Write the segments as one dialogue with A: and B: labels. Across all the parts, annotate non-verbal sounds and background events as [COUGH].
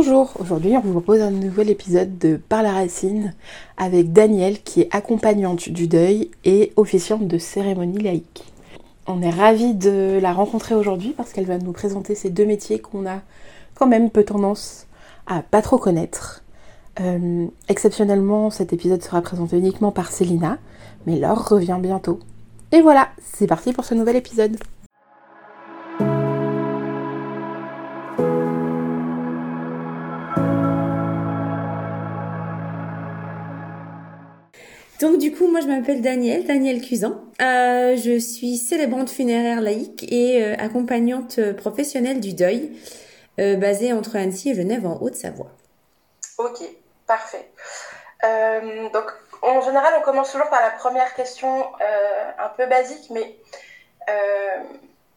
A: Bonjour, aujourd'hui on vous propose un nouvel épisode de Par la racine avec Danielle qui est accompagnante du deuil et officiante de cérémonie laïque. On est ravis de la rencontrer aujourd'hui parce qu'elle va nous présenter ces deux métiers qu'on a quand même peu tendance à pas trop connaître. Euh, exceptionnellement, cet épisode sera présenté uniquement par Célina, mais Laure revient bientôt. Et voilà, c'est parti pour ce nouvel épisode.
B: Donc du coup, moi je m'appelle Danielle, Danielle Cusan. Euh, je suis célébrante funéraire laïque et euh, accompagnante euh, professionnelle du deuil, basée entre Annecy et Genève en Haute-Savoie.
C: Ok, parfait. donc en général, on commence toujours par la première question un peu basique, mais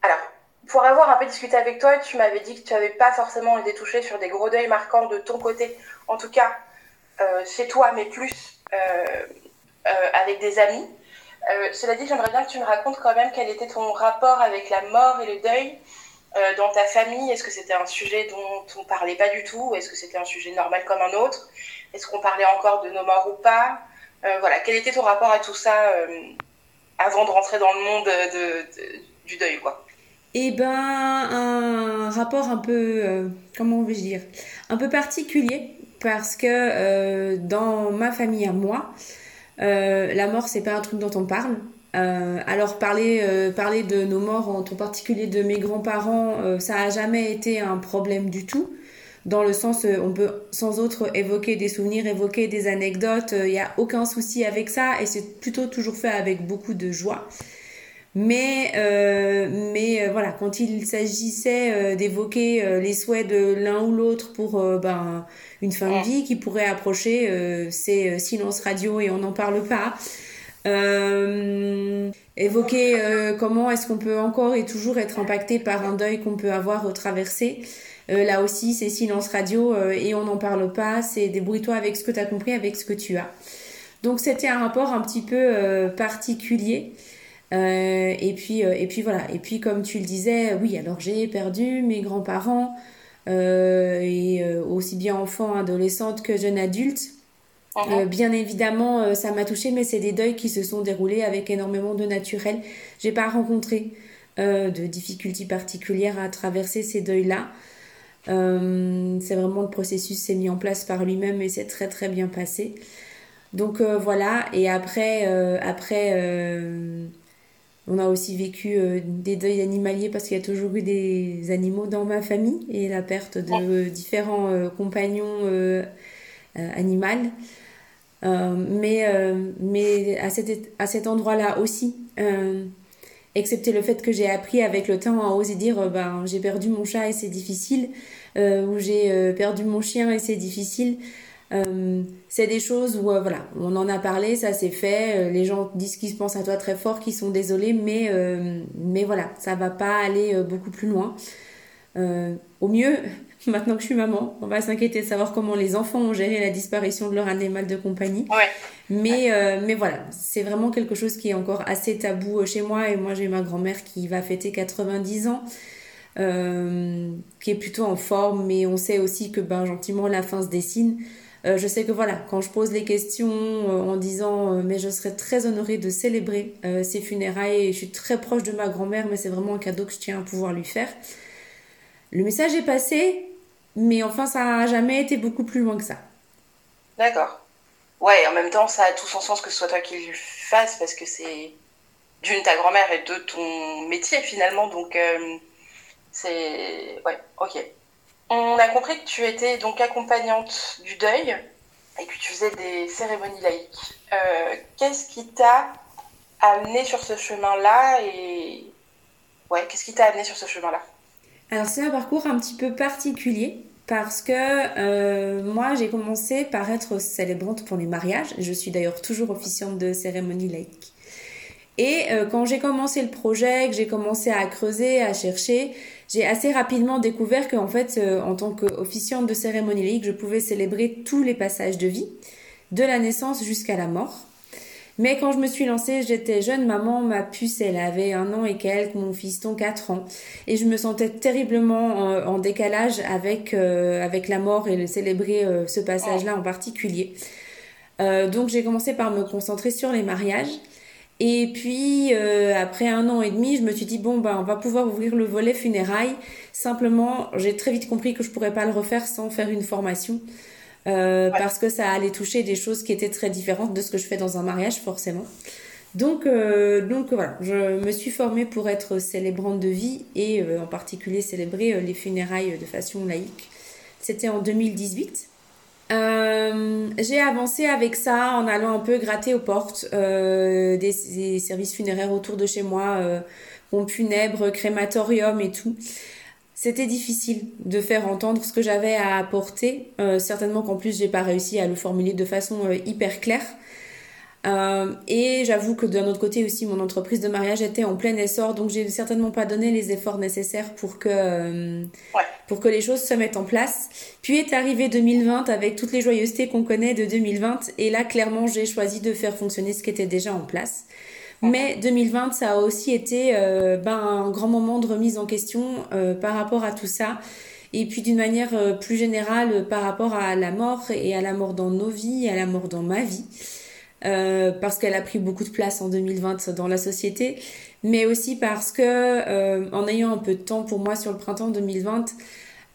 C: alors pour avoir un peu discuté avec toi, tu m'avais dit que tu n'avais pas forcément été touchée sur des gros deuils marquants de ton côté, en tout cas chez toi, mais plus avec des amis. Euh, cela dit, j'aimerais bien que tu me racontes quand même quel était ton rapport avec la mort et le deuil euh, dans ta famille. Est-ce que c'était un sujet dont on parlait pas du tout Est-ce que c'était un sujet normal comme un autre? Est-ce qu'on parlait encore de nos morts ou pas? Voilà, quel était ton rapport à tout ça avant de rentrer dans le monde du deuil, quoi?
B: Eh ben, un rapport un peu, comment vais-je dire, un peu particulier, parce que dans ma famille à moi, euh, la mort, c'est pas un truc dont on parle. Euh, alors parler, euh, parler de nos morts, en particulier de mes grands-parents, ça a jamais été un problème du tout. Dans le sens, on peut sans autre évoquer des souvenirs, évoquer des anecdotes, il n'y a aucun souci avec ça et c'est plutôt toujours fait avec beaucoup de joie. Mais, mais voilà, quand il s'agissait d'évoquer les souhaits de l'un ou l'autre pour ben, une fin de vie qui pourrait approcher, euh, c'est euh, silence radio et on n'en parle pas. Euh, évoquer comment est-ce qu'on peut encore et toujours être impacté par un deuil qu'on peut avoir traversé. là aussi, c'est silence radio et on n'en parle pas. C'est débrouille-toi avec ce que tu as compris, avec ce que tu as. Donc c'était un rapport un petit peu particulier. Et puis et puis voilà. Et puis comme tu le disais, oui. Alors j'ai perdu mes grands-parents. Euh, et euh, aussi bien enfant, adolescente que jeune adulte. Uh-huh. Euh, bien évidemment, ça m'a touchée, mais c'est des deuils qui se sont déroulés avec énormément de naturel. J'ai pas rencontré de difficultés particulières à traverser ces deuils-là. c'est vraiment le processus s'est mis en place par lui-même et c'est très très bien passé. Donc voilà, et après, après on a aussi vécu euh, des deuils animaliers parce qu'il y a toujours eu des animaux dans ma famille et la perte de différents euh, compagnons euh, animaux. mais mais à, cet, à cet endroit-là aussi, excepté le fait que j'ai appris avec le temps à oser dire ben, j'ai perdu mon chat et c'est difficile, ou j'ai perdu mon chien et c'est difficile. Euh, c'est des choses où, euh, voilà, on en a parlé, ça s'est fait, euh, les gens disent qu'ils se pensent à toi très fort, qu'ils sont désolés, mais, mais voilà, ça va pas aller beaucoup plus loin. au mieux, [LAUGHS] maintenant que je suis maman, on va s'inquiéter de savoir comment les enfants ont géré la disparition de leur animal de compagnie. Mais, mais voilà, c'est vraiment quelque chose qui est encore assez tabou chez moi. Et moi, j'ai ma grand-mère qui va fêter 90 ans. qui est plutôt en forme, mais on sait aussi que ben, gentiment la fin se dessine. Euh, je sais que voilà, quand je pose les questions euh, en disant euh, mais je serais très honorée de célébrer ces funérailles, je suis très proche de ma grand-mère, mais c'est vraiment un cadeau que je tiens à pouvoir lui faire. Le message est passé, mais enfin ça n'a jamais été beaucoup plus loin que ça.
C: D'accord. Ouais, en même temps, ça a tout son sens que ce soit toi qui le fasses parce que c'est d'une ta grand-mère et de ton métier finalement, donc c'est ouais, ok. On a compris que tu étais donc accompagnante du deuil et que tu faisais des cérémonies laïques. Euh, qu'est-ce qui t'a amené sur ce chemin-là et ouais, qu'est-ce qui t'a amené sur ce chemin-là?
B: Alors c'est un parcours un petit peu particulier parce que euh, moi j'ai commencé par être célébrante pour les mariages. Je suis d'ailleurs toujours officiante de cérémonie laïque. Et euh, quand j'ai commencé le projet, que j'ai commencé à creuser, à chercher, j'ai assez rapidement découvert qu'en fait, euh, en tant qu'officiante de cérémonie laïque, je pouvais célébrer tous les passages de vie, de la naissance jusqu'à la mort. Mais quand je me suis lancée, j'étais jeune maman, ma puce, elle avait un an et quelques, mon fiston quatre ans. Et je me sentais terriblement en, décalage avec, euh, avec la mort et le célébrer euh, ce passage-là en particulier. Euh, donc j'ai commencé par me concentrer sur les mariages. Et puis après un an et demi, je me suis dit bon ben on va pouvoir ouvrir le volet funérailles. Simplement, j'ai très vite compris que je pourrais pas le refaire sans faire une formation. Euh, parce que ça allait toucher des choses qui étaient très différentes de ce que je fais dans un mariage forcément. Donc, euh, donc voilà, je me suis formée pour être célébrante de vie et euh, en particulier célébrer les funérailles de façon laïque. C'était en 2018. J'ai avancé avec ça en allant un peu gratter aux portes des, des, services funéraires autour de chez moi, pompe funèbre, crématorium et tout. C'était difficile de faire entendre ce que j'avais à apporter. Euh, certainement qu'en plus, j'ai pas réussi à le formuler de façon euh, hyper claire. Euh, et j'avoue que d'un autre côté aussi, mon entreprise de mariage était en plein essor, donc j'ai certainement pas donné les efforts nécessaires pour que, pour que les choses se mettent en place. Puis est arrivé 2020 avec toutes les joyeusetés qu'on connaît de 2020, et là, clairement, j'ai choisi de faire fonctionner ce qui était déjà en place. Mais 2020, ça a aussi été euh, ben, un grand moment de remise en question euh, par rapport à tout ça. Et puis d'une manière euh, plus générale par rapport à la mort et à la mort dans nos vies, à la mort dans ma vie. Parce qu'elle a pris beaucoup de place en 2020 dans la société, mais aussi parce que en ayant un peu de temps pour moi sur le printemps 2020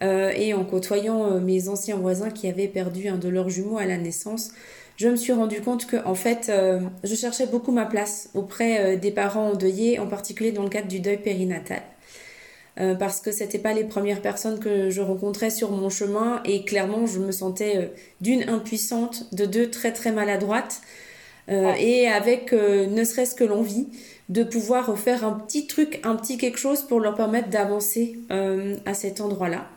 B: et en côtoyant mes anciens voisins qui avaient perdu un de leurs jumeaux à la naissance, je me suis rendu compte que en fait, euh, je cherchais beaucoup ma place auprès euh, des parents endeuillés, en particulier dans le cadre du deuil périnatal. Euh, parce que c'était pas les premières personnes que je rencontrais sur mon chemin et clairement je me sentais d'une impuissante, de deux très très maladroite et avec ne serait-ce que l'envie de pouvoir faire un petit truc, un petit quelque chose pour leur permettre d'avancer à cet endroit-là.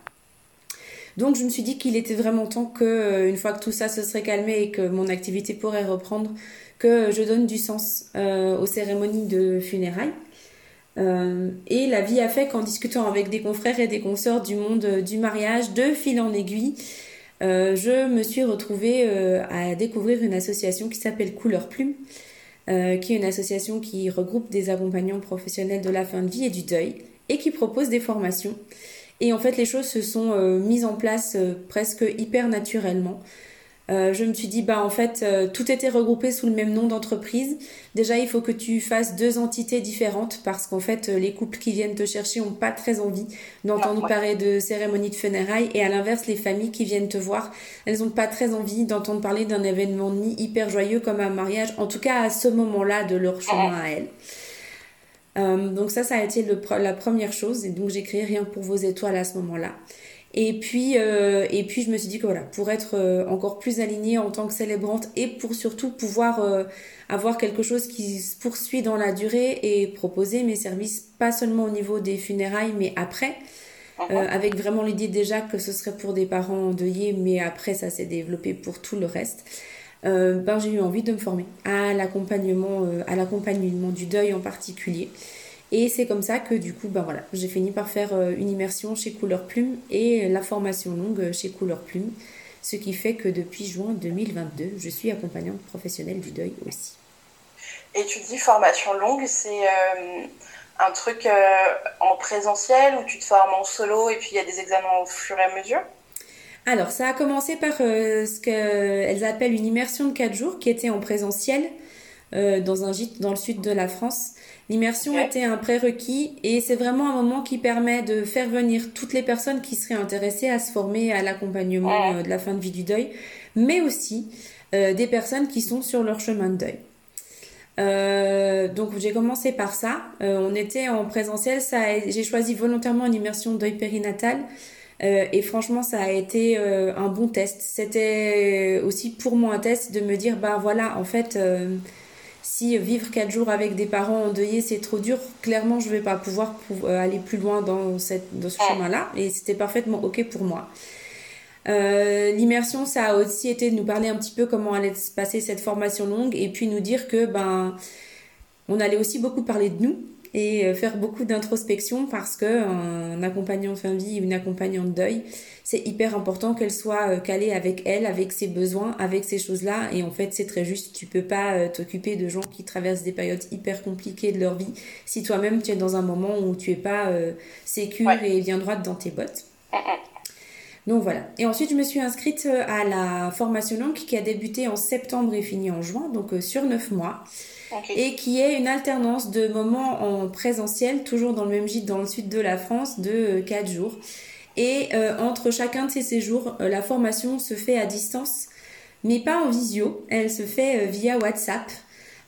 B: Donc je me suis dit qu'il était vraiment temps que, euh, une fois que tout ça se serait calmé et que mon activité pourrait reprendre, que je donne du sens euh, aux cérémonies de funérailles. Euh, et la vie a fait qu'en discutant avec des confrères et des consoeurs du monde du mariage, de fil en aiguille, je me suis retrouvée à découvrir une association qui s'appelle Couleur Plume, qui est une association qui regroupe des accompagnants professionnels de la fin de vie et du deuil, et qui propose des formations et en fait, les choses se sont euh, mises en place euh, presque hyper naturellement. Euh, je me suis dit, bah en fait, tout était regroupé sous le même nom d'entreprise. Déjà, il faut que tu fasses deux entités différentes parce qu'en fait, les couples qui viennent te chercher ont pas très envie d'entendre parler de cérémonie de funérailles. Et à l'inverse, les familles qui viennent te voir, elles ont pas très envie d'entendre parler d'un événement de hyper joyeux comme un mariage, en tout cas à ce moment-là de leur chemin à elles. Euh, donc ça, ça a été le, la première chose. Et donc j'ai créé Rien pour vos étoiles à ce moment-là. Et puis, euh, et puis je me suis dit que voilà, pour être euh, encore plus alignée en tant que célébrante et pour surtout pouvoir avoir quelque chose qui se poursuit dans la durée et proposer mes services pas seulement au niveau des funérailles, mais après, uh-huh. avec vraiment l'idée déjà que ce serait pour des parents endeuillés, mais après ça s'est développé pour tout le reste. Euh, ben, j'ai eu envie de me former à l'accompagnement, euh, à l'accompagnement du deuil en particulier. Et c'est comme ça que du coup, ben voilà, j'ai fini par faire euh, une immersion chez Couleur Plume et la formation longue chez Couleur Plume, ce qui fait que depuis juin 2022, je suis accompagnante professionnelle du deuil aussi.
C: Et tu dis formation longue, c'est un truc en présentiel ou tu te formes en solo et puis il y a des examens au fur et à mesure?
B: Alors, ça a commencé par euh, ce qu'elles appellent une immersion de 4 jours qui était en présentiel euh, dans un gîte dans le sud de la France. L'immersion était un prérequis et c'est vraiment un moment qui permet de faire venir toutes les personnes qui seraient intéressées à se former à l'accompagnement euh, de la fin de vie du deuil, mais aussi des personnes qui sont sur leur chemin de deuil. donc j'ai commencé par ça. on était en présentiel. Ça, j'ai choisi volontairement une immersion deuil périnatal euh, et franchement, ça a été euh, un bon test. C'était aussi pour moi un test de me dire, bah voilà, en fait, euh, si vivre quatre jours avec des parents endeuillés, c'est trop dur, clairement, je vais pas pouvoir aller plus loin dans, cette, dans ce chemin-là. Et c'était parfaitement OK pour moi. L'immersion, ça a aussi été de nous parler un petit peu comment allait se passer cette formation longue et puis nous dire que ben on allait aussi beaucoup parler de nous et faire beaucoup d'introspection parce que un accompagnant de fin de vie, une accompagnante de deuil, c'est hyper important qu'elle soit calée avec elle, avec ses besoins, avec ces choses-là. Et en fait, c'est très juste. Tu peux pas t'occuper de gens qui traversent des périodes hyper compliquées de leur vie si toi-même tu es dans un moment où tu es pas sécure et bien droite dans tes bottes. Donc voilà. Et ensuite, je me suis inscrite euh, à la formation longue qui a débuté en septembre et fini en juin, donc euh, sur neuf mois. Et qui est une alternance de moments en présentiel, toujours dans le même gîte dans le sud de la France, de euh, quatre jours. Et entre chacun de ces séjours, la formation se fait à distance, mais pas en visio. Elle se fait via WhatsApp.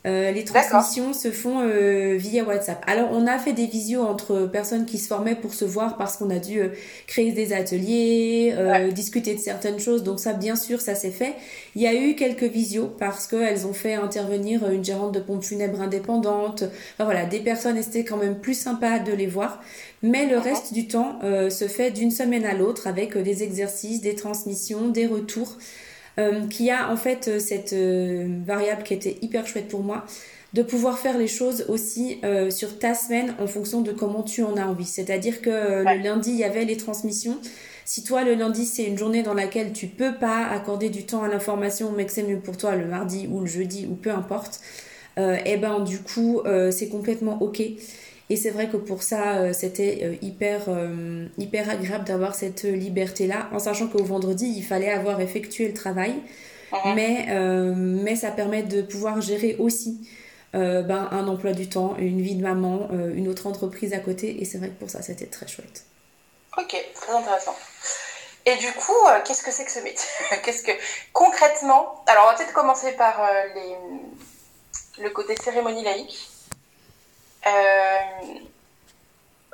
B: Euh, les transmissions se font euh, via WhatsApp. Alors, on a fait des visios entre personnes qui se formaient pour se voir parce qu'on a dû euh, créer des ateliers, discuter de certaines choses. Donc ça, bien sûr, ça s'est fait. Il y a eu quelques visios parce qu'elles ont fait intervenir une gérante de pompe funèbre indépendante. Enfin, voilà, des personnes, et c'était quand même plus sympa de les voir. Mais le reste du temps se fait d'une semaine à l'autre avec des exercices, des transmissions, des retours. Euh, qui a en fait euh, cette euh, variable qui était hyper chouette pour moi, de pouvoir faire les choses aussi sur ta semaine en fonction de comment tu en as envie. C'est-à-dire que le lundi, il y avait les transmissions. Si toi, le lundi, c'est une journée dans laquelle tu peux pas accorder du temps à l'information, mais que c'est mieux pour toi le mardi ou le jeudi ou peu importe, et eh ben du coup, c'est complètement ok. Et c'est vrai que pour ça, euh, c'était euh, hyper, euh, hyper agréable d'avoir cette liberté-là, en sachant qu'au vendredi, il fallait avoir effectué le travail. Mais, mais ça permet de pouvoir gérer aussi ben, un emploi du temps, une vie de maman, une autre entreprise à côté. Et c'est vrai que pour ça, c'était très chouette.
C: Ok, très intéressant. Et du coup, qu'est-ce que c'est que ce métier [LAUGHS] Qu'est-ce que concrètement Alors, on va peut-être commencer par les, le côté cérémonie laïque. Euh,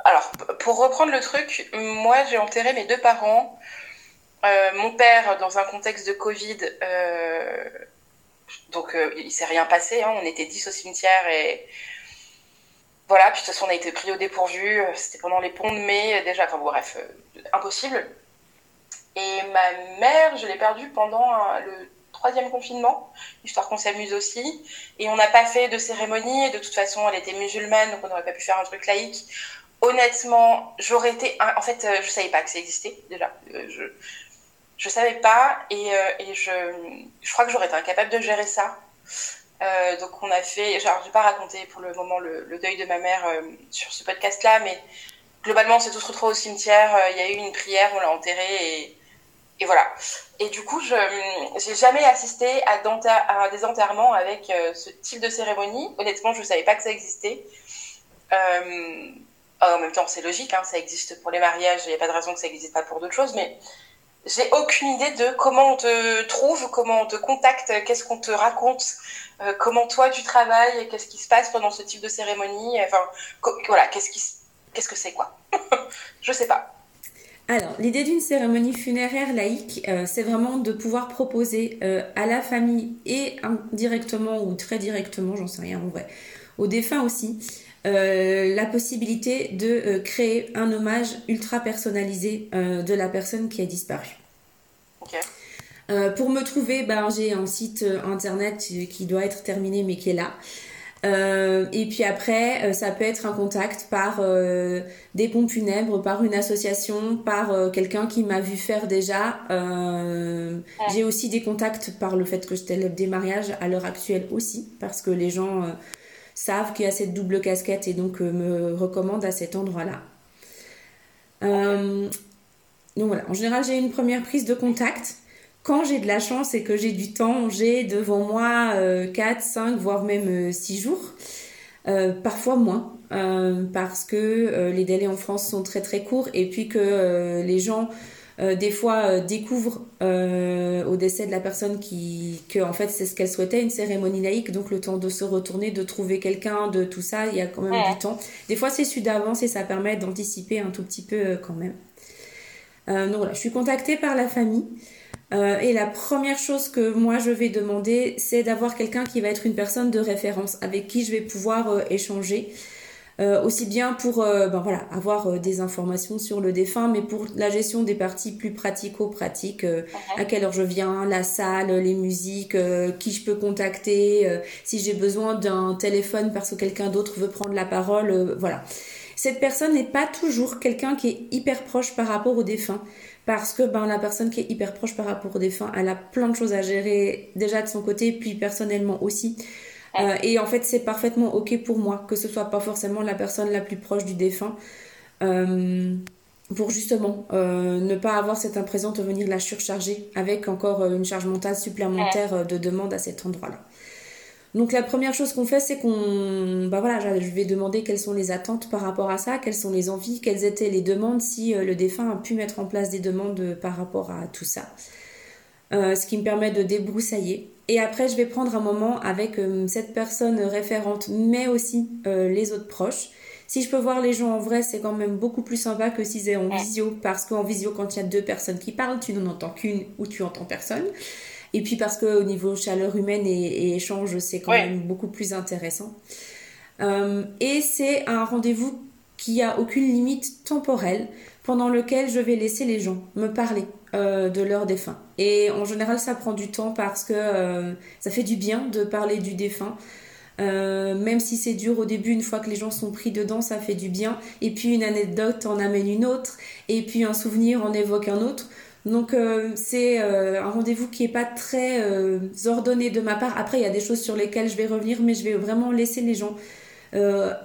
C: alors, pour reprendre le truc, moi j'ai enterré mes deux parents. Euh, mon père dans un contexte de Covid, euh, donc il s'est rien passé, hein. on était 10 au cimetière et voilà, puis de toute façon on a été pris au dépourvu, c'était pendant les ponts de mai déjà, enfin bref, impossible. Et ma mère, je l'ai perdue pendant le troisième confinement, histoire qu'on s'amuse aussi. Et on n'a pas fait de cérémonie. Et de toute façon, elle était musulmane, donc on n'aurait pas pu faire un truc laïque. Honnêtement, j'aurais été. En fait, euh, je savais pas que ça existait déjà. Euh, je je savais pas et, euh, et je, je crois que j'aurais été incapable de gérer ça. donc on a fait, genre vais pas raconté pour le moment le, deuil de ma mère sur ce podcast-là, mais globalement on s'est tous retrouvés au cimetière, il y a eu une prière, on l'a enterré et, et voilà. Et du coup, je n'ai jamais assisté à, à, des enterrements avec euh, ce type de cérémonie. Honnêtement, je ne savais pas que ça existait. Euh, en même temps, c'est logique, hein, ça existe pour les mariages, il n'y a pas de raison que ça n'existe pas pour d'autres choses, mais j'ai aucune idée de comment on te trouve, comment on te contacte, qu'est-ce qu'on te raconte, euh, comment toi tu travailles, qu'est-ce qui se passe pendant ce type de cérémonie, enfin, voilà, qu'est-ce qu'est-ce que c'est quoi [LAUGHS] Je sais pas.
B: Alors, l'idée d'une cérémonie funéraire laïque, euh, c'est vraiment de pouvoir proposer euh, à la famille et indirectement ou très directement, j'en sais rien en vrai, aux défunts aussi, euh, la possibilité de créer un hommage ultra personnalisé de la personne qui a disparu. pour me trouver, ben, j'ai un site internet qui doit être terminé mais qui est là. Euh, et puis après, euh, ça peut être un contact par euh, des pompes funèbres, par une association, par quelqu'un qui m'a vu faire déjà. J'ai aussi des contacts par le fait que je télève des mariages à l'heure actuelle aussi, parce que les gens savent qu'il y a cette double casquette et donc me recommandent à cet endroit-là. donc voilà, en général, j'ai une première prise de contact quand j'ai de la chance et que j'ai du temps, j'ai devant moi 4, euh, 5, voire même 6 euh, jours. Euh, parfois moins, parce que les délais en France sont très très courts et puis que les gens des fois découvrent au décès de la personne qui que en fait c'est ce qu'elle souhaitait une cérémonie laïque donc le temps de se retourner de trouver quelqu'un de tout ça il y a quand même du temps. Des fois c'est su d'avance et ça permet d'anticiper un tout petit peu quand même. Donc voilà je suis contactée par la famille euh, et la première chose que moi je vais demander, c'est d'avoir quelqu'un qui va être une personne de référence avec qui je vais pouvoir euh, échanger. Euh, aussi bien pour ben voilà, avoir des informations sur le défunt, mais pour la gestion des parties plus pratico-pratiques, à quelle heure je viens, la salle, les musiques, qui je peux contacter, si j'ai besoin d'un téléphone parce que quelqu'un d'autre veut prendre la parole, voilà. Cette personne n'est pas toujours quelqu'un qui est hyper proche par rapport au défunt parce que ben, la personne qui est hyper proche par rapport au défunt, elle a plein de choses à gérer déjà de son côté, puis personnellement aussi. Euh, et en fait, c'est parfaitement ok pour moi que ce soit pas forcément la personne la plus proche du défunt. Euh, pour justement euh, ne pas avoir cette impression de venir la surcharger avec encore une charge mentale supplémentaire de demande à cet endroit-là. Donc la première chose qu'on fait, c'est qu'on, bah voilà, je vais demander quelles sont les attentes par rapport à ça, quelles sont les envies, quelles étaient les demandes, si euh, le défunt a pu mettre en place des demandes euh, par rapport à tout ça. Euh, ce qui me permet de débroussailler. Et après, je vais prendre un moment avec cette personne référente, mais aussi les autres proches. Si je peux voir les gens en vrai, c'est quand même beaucoup plus sympa que si c'est en visio, parce qu'en visio, quand il y a deux personnes qui parlent, tu n'en entends qu'une ou tu entends personne. Et puis parce qu'au niveau chaleur humaine et, échange, c'est quand même beaucoup plus intéressant. Euh, et c'est un rendez-vous qui a aucune limite temporelle pendant lequel je vais laisser les gens me parler euh, de leur défunt. Et en général, ça prend du temps parce que euh, ça fait du bien de parler du défunt. même si c'est dur au début, une fois que les gens sont pris dedans, ça fait du bien. Et puis une anecdote en amène une autre, et puis un souvenir en évoque un autre. Donc euh, c'est euh, un rendez-vous qui est pas très euh, ordonné de ma part. Après, il y a des choses sur lesquelles je vais revenir, mais je vais vraiment laisser les gens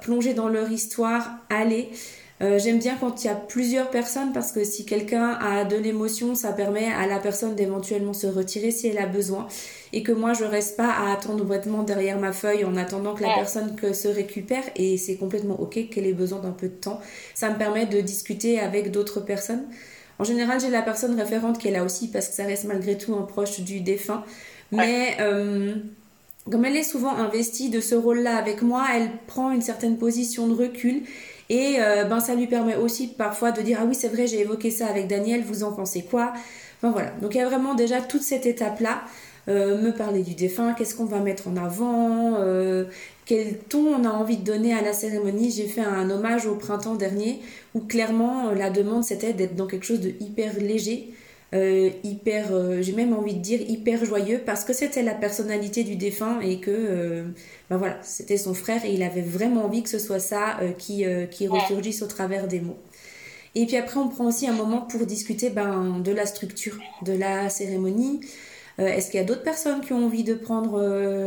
B: plonger dans leur histoire, aller. J'aime bien quand il y a plusieurs personnes parce que si quelqu'un a de l'émotion, ça permet à la personne d'éventuellement se retirer si elle a besoin et que moi je reste pas à attendre bêtement derrière ma feuille en attendant que la personne que se récupère et c'est complètement ok qu'elle ait besoin d'un peu de temps. Ça me permet de discuter avec d'autres personnes. En général, j'ai la personne référente qui est là aussi parce que ça reste malgré tout un proche du défunt. Mais euh, comme elle est souvent investie de ce rôle-là avec moi, elle prend une certaine position de recul. Et euh, ben, ça lui permet aussi parfois de dire Ah oui, c'est vrai, j'ai évoqué ça avec Daniel, vous en pensez quoi? Enfin voilà. Donc il y a vraiment déjà toute cette étape-là. Euh, me parler du défunt, qu'est-ce qu'on va mettre en avant, quel ton on a envie de donner à la cérémonie. J'ai fait un hommage au printemps dernier où clairement euh, la demande c'était d'être dans quelque chose de hyper léger, euh, hyper, euh, j'ai même envie de dire hyper joyeux parce que c'était la personnalité du défunt et que ben voilà, c'était son frère et il avait vraiment envie que ce soit ça qui, qui ressurgisse au travers des mots. Et puis après, on prend aussi un moment pour discuter ben, de la structure de la cérémonie. Est-ce qu'il y a d'autres personnes qui ont envie de prendre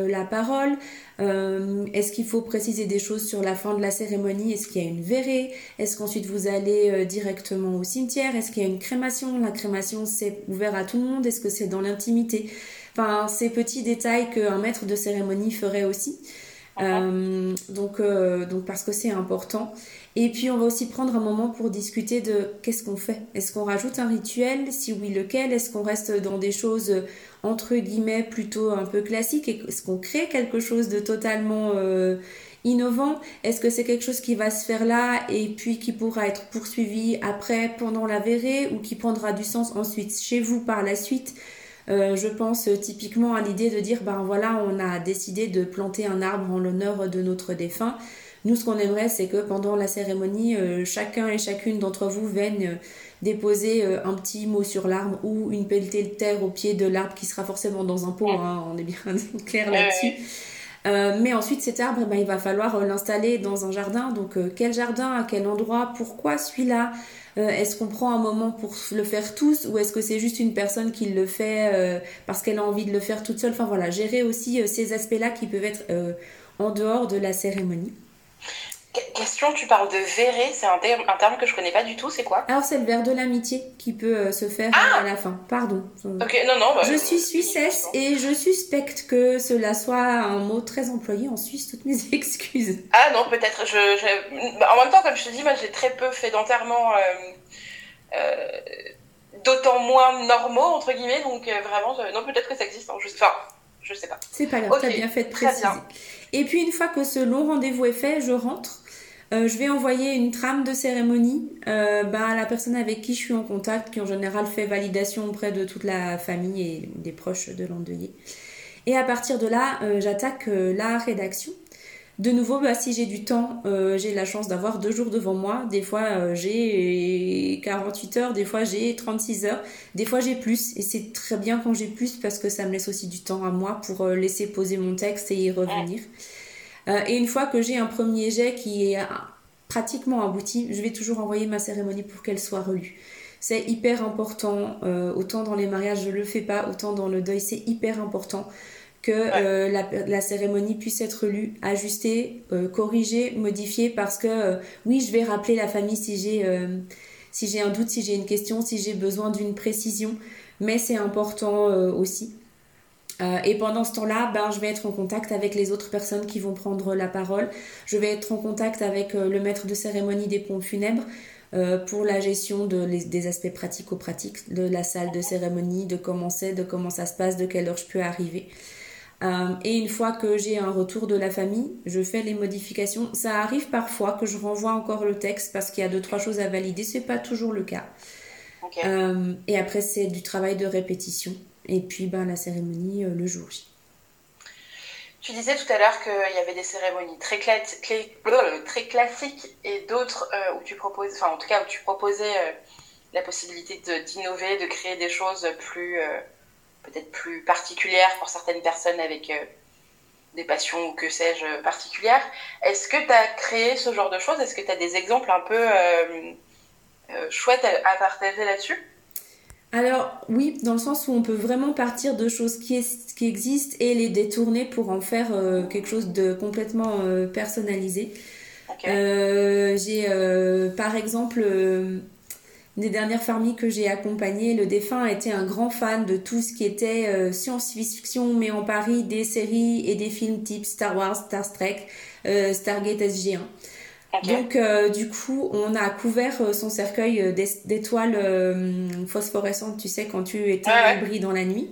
B: la parole? Euh, est-ce qu'il faut préciser des choses sur la fin de la cérémonie? Est-ce qu'il y a une verrée? Est-ce qu'ensuite vous allez euh, directement au cimetière? Est-ce qu'il y a une crémation? La crémation, c'est ouvert à tout le monde? Est-ce que c'est dans l'intimité? Enfin, ces petits détails qu'un maître de cérémonie ferait aussi. Euh, donc, donc parce que c'est important. Et puis on va aussi prendre un moment pour discuter de qu'est-ce qu'on fait? Est-ce qu'on rajoute un rituel? Si oui, lequel? Est-ce qu'on reste dans des choses entre guillemets plutôt un peu classiques Est-ce qu'on crée quelque chose de totalement euh, innovant? Est-ce que c'est quelque chose qui va se faire là et puis qui pourra être poursuivi après pendant la verrée ou qui prendra du sens ensuite chez vous par la suite? Euh, je pense typiquement à l'idée de dire ben voilà on a décidé de planter un arbre en l'honneur de notre défunt nous, ce qu'on aimerait, c'est que pendant la cérémonie, euh, chacun et chacune d'entre vous vienne euh, déposer euh, un petit mot sur l'arbre ou une pelletée de terre au pied de l'arbre qui sera forcément dans un pot, hein, on est bien [LAUGHS] clair là-dessus. mais ensuite, cet arbre, eh ben, il va falloir l'installer dans un jardin. Donc, quel jardin, à quel endroit, pourquoi celui-là Est-ce qu'on prend un moment pour le faire tous ou est-ce que c'est juste une personne qui le fait parce qu'elle a envie de le faire toute seule? Enfin voilà, gérer aussi ces aspects-là qui peuvent être en dehors de la cérémonie.
C: Question, tu parles de verrer, c'est un terme, un terme que je connais pas du tout, c'est quoi?
B: Alors c'est le verre de l'amitié qui peut euh, se faire ah à la fin, pardon.
C: Ok, non, non.
B: Bah, je suis suissesse et je suspecte que cela soit un mot très employé en Suisse, toutes mes [LAUGHS] excuses.
C: Ah non, peut-être, je, bah, en même temps, comme je te dis, moi j'ai très peu fait d'enterrement, euh, euh, d'autant moins normaux, entre guillemets, donc vraiment, non, peut-être que ça existe, hein, enfin, je sais pas.
B: C'est pas grave, t'as bien fait de préciser. Et puis une fois que ce long rendez-vous est fait, je rentre euh, je vais envoyer une trame de cérémonie euh, bah, à la personne avec qui je suis en contact, qui en général fait validation auprès de toute la famille et des proches de l'endeuillé. Et à partir de là, euh, j'attaque la rédaction. De nouveau, bah, si j'ai du temps, j'ai la chance d'avoir deux jours devant moi. Des fois, j'ai 48 heures, des fois, j'ai 36 heures, des fois, j'ai plus. Et c'est très bien quand j'ai plus parce que ça me laisse aussi du temps à moi pour laisser poser mon texte et y revenir. Et une fois que j'ai un premier jet qui est pratiquement abouti, je vais toujours envoyer ma cérémonie pour qu'elle soit relue. C'est hyper important, autant dans les mariages je le fais pas, autant dans le deuil c'est hyper important que euh, la, cérémonie puisse être lue, ajustée, euh, corrigée, modifiée, parce que euh, oui, je vais rappeler la famille si j'ai si j'ai un doute, si j'ai une question, si j'ai besoin d'une précision, mais c'est important aussi. Et pendant ce temps-là, ben, je vais être en contact avec les autres personnes qui vont prendre la parole. Je vais être en contact avec le maître de cérémonie des pompes funèbres pour la gestion de, des aspects pratico-pratiques de la salle de cérémonie, de comment c'est, de comment ça se passe, de quelle heure je peux arriver. Euh, et une fois que j'ai un retour de la famille, je fais les modifications. Ça arrive parfois que je renvoie encore le texte parce qu'il y a deux trois choses à valider. C'est pas toujours le cas. Euh, et après c'est du travail de répétition. Et puis ben la cérémonie euh, le jour J.
C: Tu disais tout à l'heure qu'il y avait des cérémonies très, classiques et d'autres où tu proposes, enfin en tout cas où tu proposais la possibilité d'innover, de, créer des choses plus peut-être plus particulière pour certaines personnes avec euh, des passions ou que sais-je particulières. Est-ce que tu as créé ce genre de choses? Est-ce que tu as des exemples un peu euh, euh, chouettes à, partager là-dessus?
B: Alors oui, dans le sens où on peut vraiment partir de choses qui, qui existent et les détourner pour en faire quelque chose de complètement personnalisé. J'ai par exemple des dernières familles que j'ai accompagnées, le défunt était un grand fan de tout ce qui était euh, science-fiction, mais en Paris, des séries et des films type Star Wars, Star Trek, euh, Stargate SG1. Donc, euh, du coup, on a couvert son cercueil d'étoiles phosphorescentes, tu sais, quand tu étais ouais, dans la nuit.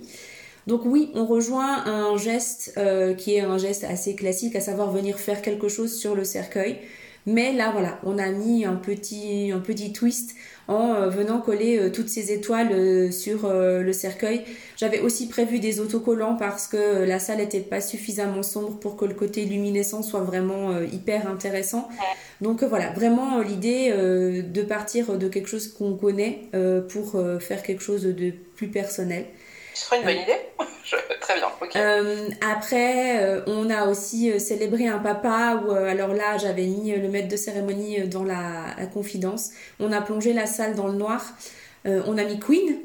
B: Donc oui, on rejoint un geste qui est un geste assez classique, à savoir venir faire quelque chose sur le cercueil. Mais là, voilà, on a mis un petit, un petit twist en euh, venant coller euh, toutes ces étoiles euh, sur le cercueil. J'avais aussi prévu des autocollants parce que la salle n'était pas suffisamment sombre pour que le côté luminescent soit vraiment hyper intéressant. Donc voilà, vraiment l'idée de partir de quelque chose qu'on connaît pour faire quelque chose de plus personnel.
C: Ce serait une bonne idée. [LAUGHS] Très bien.
B: Euh, après, euh, on a aussi euh, célébré un papa où, alors là, j'avais mis le maître de cérémonie dans la, confidence. On a plongé la salle dans le noir. on a mis Queen.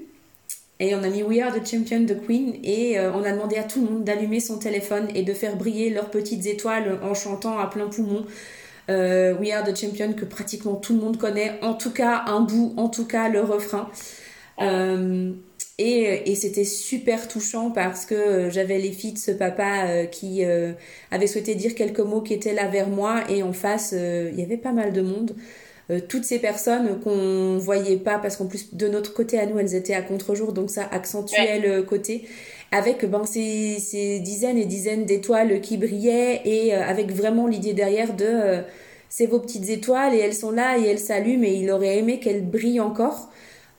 B: Et on a mis We Are the Champion de Queen et on a demandé à tout le monde d'allumer son téléphone et de faire briller leurs petites étoiles en chantant à plein poumon We Are the Champion que pratiquement tout le monde connaît, en tout cas un bout, en tout cas le refrain. Et, c'était super touchant parce que euh, j'avais les filles de ce papa euh, qui euh, avait souhaité dire quelques mots qui étaient là vers moi et en face, il y avait pas mal de monde. toutes ces personnes qu'on voyait pas parce qu'en plus de notre côté à nous, elles étaient à contre-jour, donc ça accentuait le côté. Avec ben, ces, ces, dizaines et dizaines d'étoiles qui brillaient et avec vraiment l'idée derrière de c'est vos petites étoiles et elles sont là et elles s'allument et il aurait aimé qu'elles brillent encore.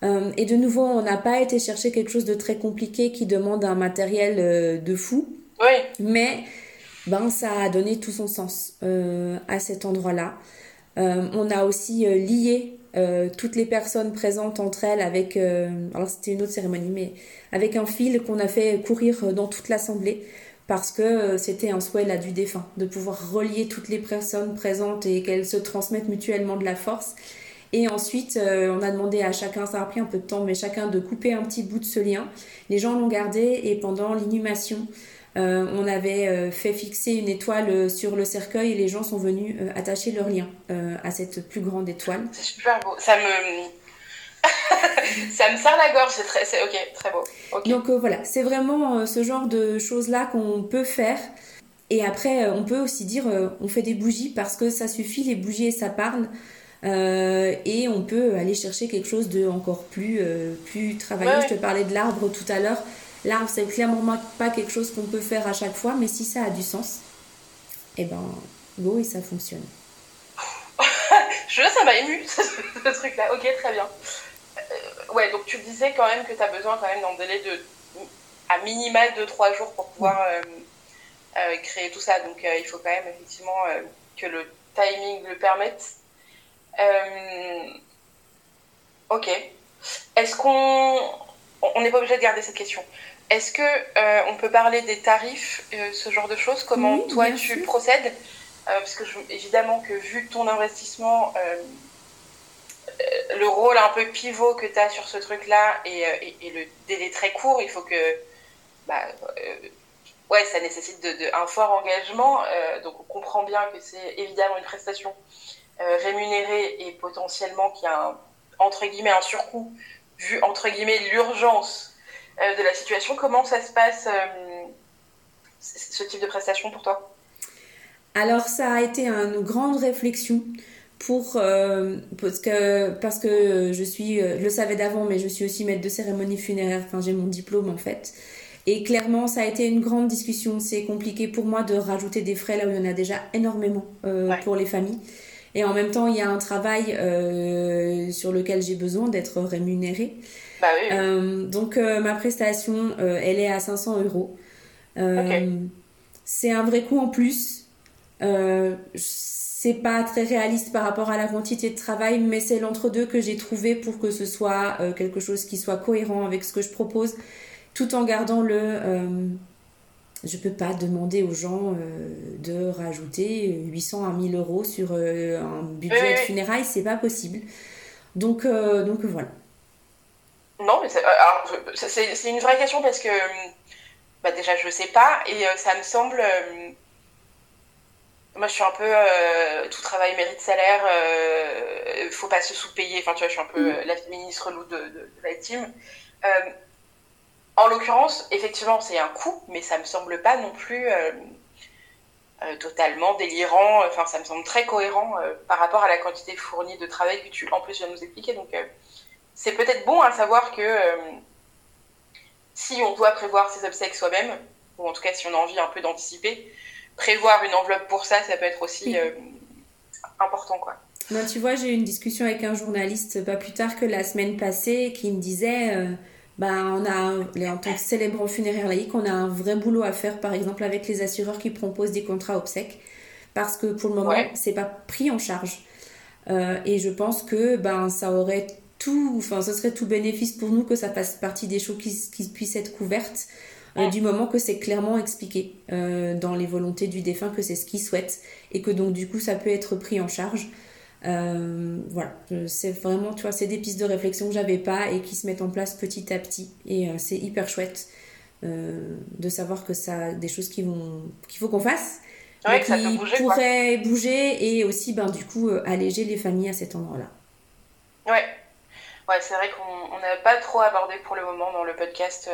B: Euh, et de nouveau, on n'a pas été chercher quelque chose de très compliqué qui demande un matériel euh, de fou.
C: Oui.
B: Mais ben, ça a donné tout son sens euh, à cet endroit-là. on a aussi lié toutes les personnes présentes entre elles avec, alors c'était une autre cérémonie, mais avec un fil qu'on a fait courir dans toute l'assemblée parce que c'était un souhait là du défunt, de pouvoir relier toutes les personnes présentes et qu'elles se transmettent mutuellement de la force. Et ensuite, euh, on a demandé à chacun, ça a pris un peu de temps, mais chacun de couper un petit bout de ce lien. Les gens l'ont gardé et pendant l'inhumation, euh, on avait euh, fait fixer une étoile sur le cercueil et les gens sont venus attacher leur lien à cette plus grande étoile.
C: C'est super beau. Ça me. [LAUGHS] ça me serre la gorge, c'est très, ok, très beau.
B: Donc voilà, c'est vraiment ce genre de choses-là qu'on peut faire. Et après, on peut aussi dire, on fait des bougies parce que ça suffit, les bougies et ça parle. Euh, et on peut aller chercher quelque chose de encore plus, euh, plus travaillé. Je te parlais de l'arbre tout à l'heure. L'arbre, c'est clairement pas quelque chose qu'on peut faire à chaque fois, mais si ça a du sens, et eh ben, go et ça fonctionne. [LAUGHS]
C: Je ça m'a ému, [LAUGHS] ce truc-là. Ok, très bien. Euh, ouais, donc tu disais quand même que tu as besoin quand même d'un délai de à minima de 3 jours pour pouvoir créer tout ça. Donc il faut quand même effectivement que le timing le permette. Ok. Est-ce qu'on on n'est pas obligé de garder cette question. Est-ce que euh, on peut parler des tarifs, euh, ce genre de choses? Comment toi tu procèdes? Euh, Parce que évidemment que vu ton investissement, le rôle un peu pivot que tu as sur ce truc-là et, le délai très court, il faut que bah, ouais, ça nécessite de, un fort engagement. donc on comprend bien que c'est évidemment une prestation rémunérée et potentiellement qui a un, entre guillemets un surcoût vu entre guillemets l'urgence euh, de la situation. Comment ça se passe euh, ce type de prestation pour toi?
B: Alors ça a été une grande réflexion pour euh, parce que parce que je suis je le savais d'avant mais je suis aussi maître de cérémonie funéraire. Enfin j'ai mon diplôme en fait. Et clairement ça a été une grande discussion. C'est compliqué pour moi de rajouter des frais là où il y en a déjà énormément pour les familles et en même temps, il y a un travail euh, sur lequel j'ai besoin d'être rémunérée.
C: Bah oui.
B: Euh, donc, euh, ma prestation, elle est à 500 euros. C'est un vrai coût en plus. c'est pas très réaliste par rapport à la quantité de travail, mais c'est l'entre-deux que j'ai trouvé pour que ce soit quelque chose qui soit cohérent avec ce que je propose, tout en gardant le je peux pas demander aux gens euh, de rajouter 800 à 1000 euros sur euh, un budget de funérailles, c'est pas possible. Donc, euh, donc voilà.
C: Non, mais c'est une vraie question parce que bah déjà je sais pas et ça me semble. moi je suis un peu tout travail mérite salaire, faut pas se sous-payer. Enfin tu vois, je suis un peu mm. la féministe relou de, de, de la team. En l'occurrence, effectivement, c'est un coût, mais ça me semble pas non plus euh, euh, totalement délirant. Enfin, ça me semble très cohérent euh, par rapport à la quantité fournie de travail que tu, en plus, viens de nous expliquer. Donc, c'est peut-être bon à savoir que si on doit prévoir ses obsèques soi-même, ou en tout cas si on a envie un peu d'anticiper, prévoir une enveloppe pour ça, ça peut être aussi important, quoi.
B: Non, tu vois, j'ai eu une discussion avec un journaliste pas plus tard que la semaine passée qui me disait ben, on a, en tant que célébrant funéraire laïque, on a un vrai boulot à faire, par exemple, avec les assureurs qui proposent des contrats obsèques, parce que pour le moment, c'est pas pris en charge. Euh, et je pense que ben, ça aurait tout, enfin, ce serait tout bénéfice pour nous que ça fasse partie des choses qui, qui puissent être couvertes. Euh, du moment que c'est clairement expliqué euh, dans les volontés du défunt que c'est ce qu'il souhaite et que donc du coup ça peut être pris en charge. Euh, voilà, c'est vraiment, tu vois, c'est des pistes de réflexion que j'avais pas et qui se mettent en place petit à petit. Et euh, c'est hyper chouette euh, de savoir que ça des choses qui vont, qu'il faut qu'on fasse.
C: Ouais, qui
B: pourraient bouger et aussi, ben, du coup, alléger les familles à cet endroit-là.
C: Ouais, ouais c'est vrai qu'on n'a pas trop abordé pour le moment dans le podcast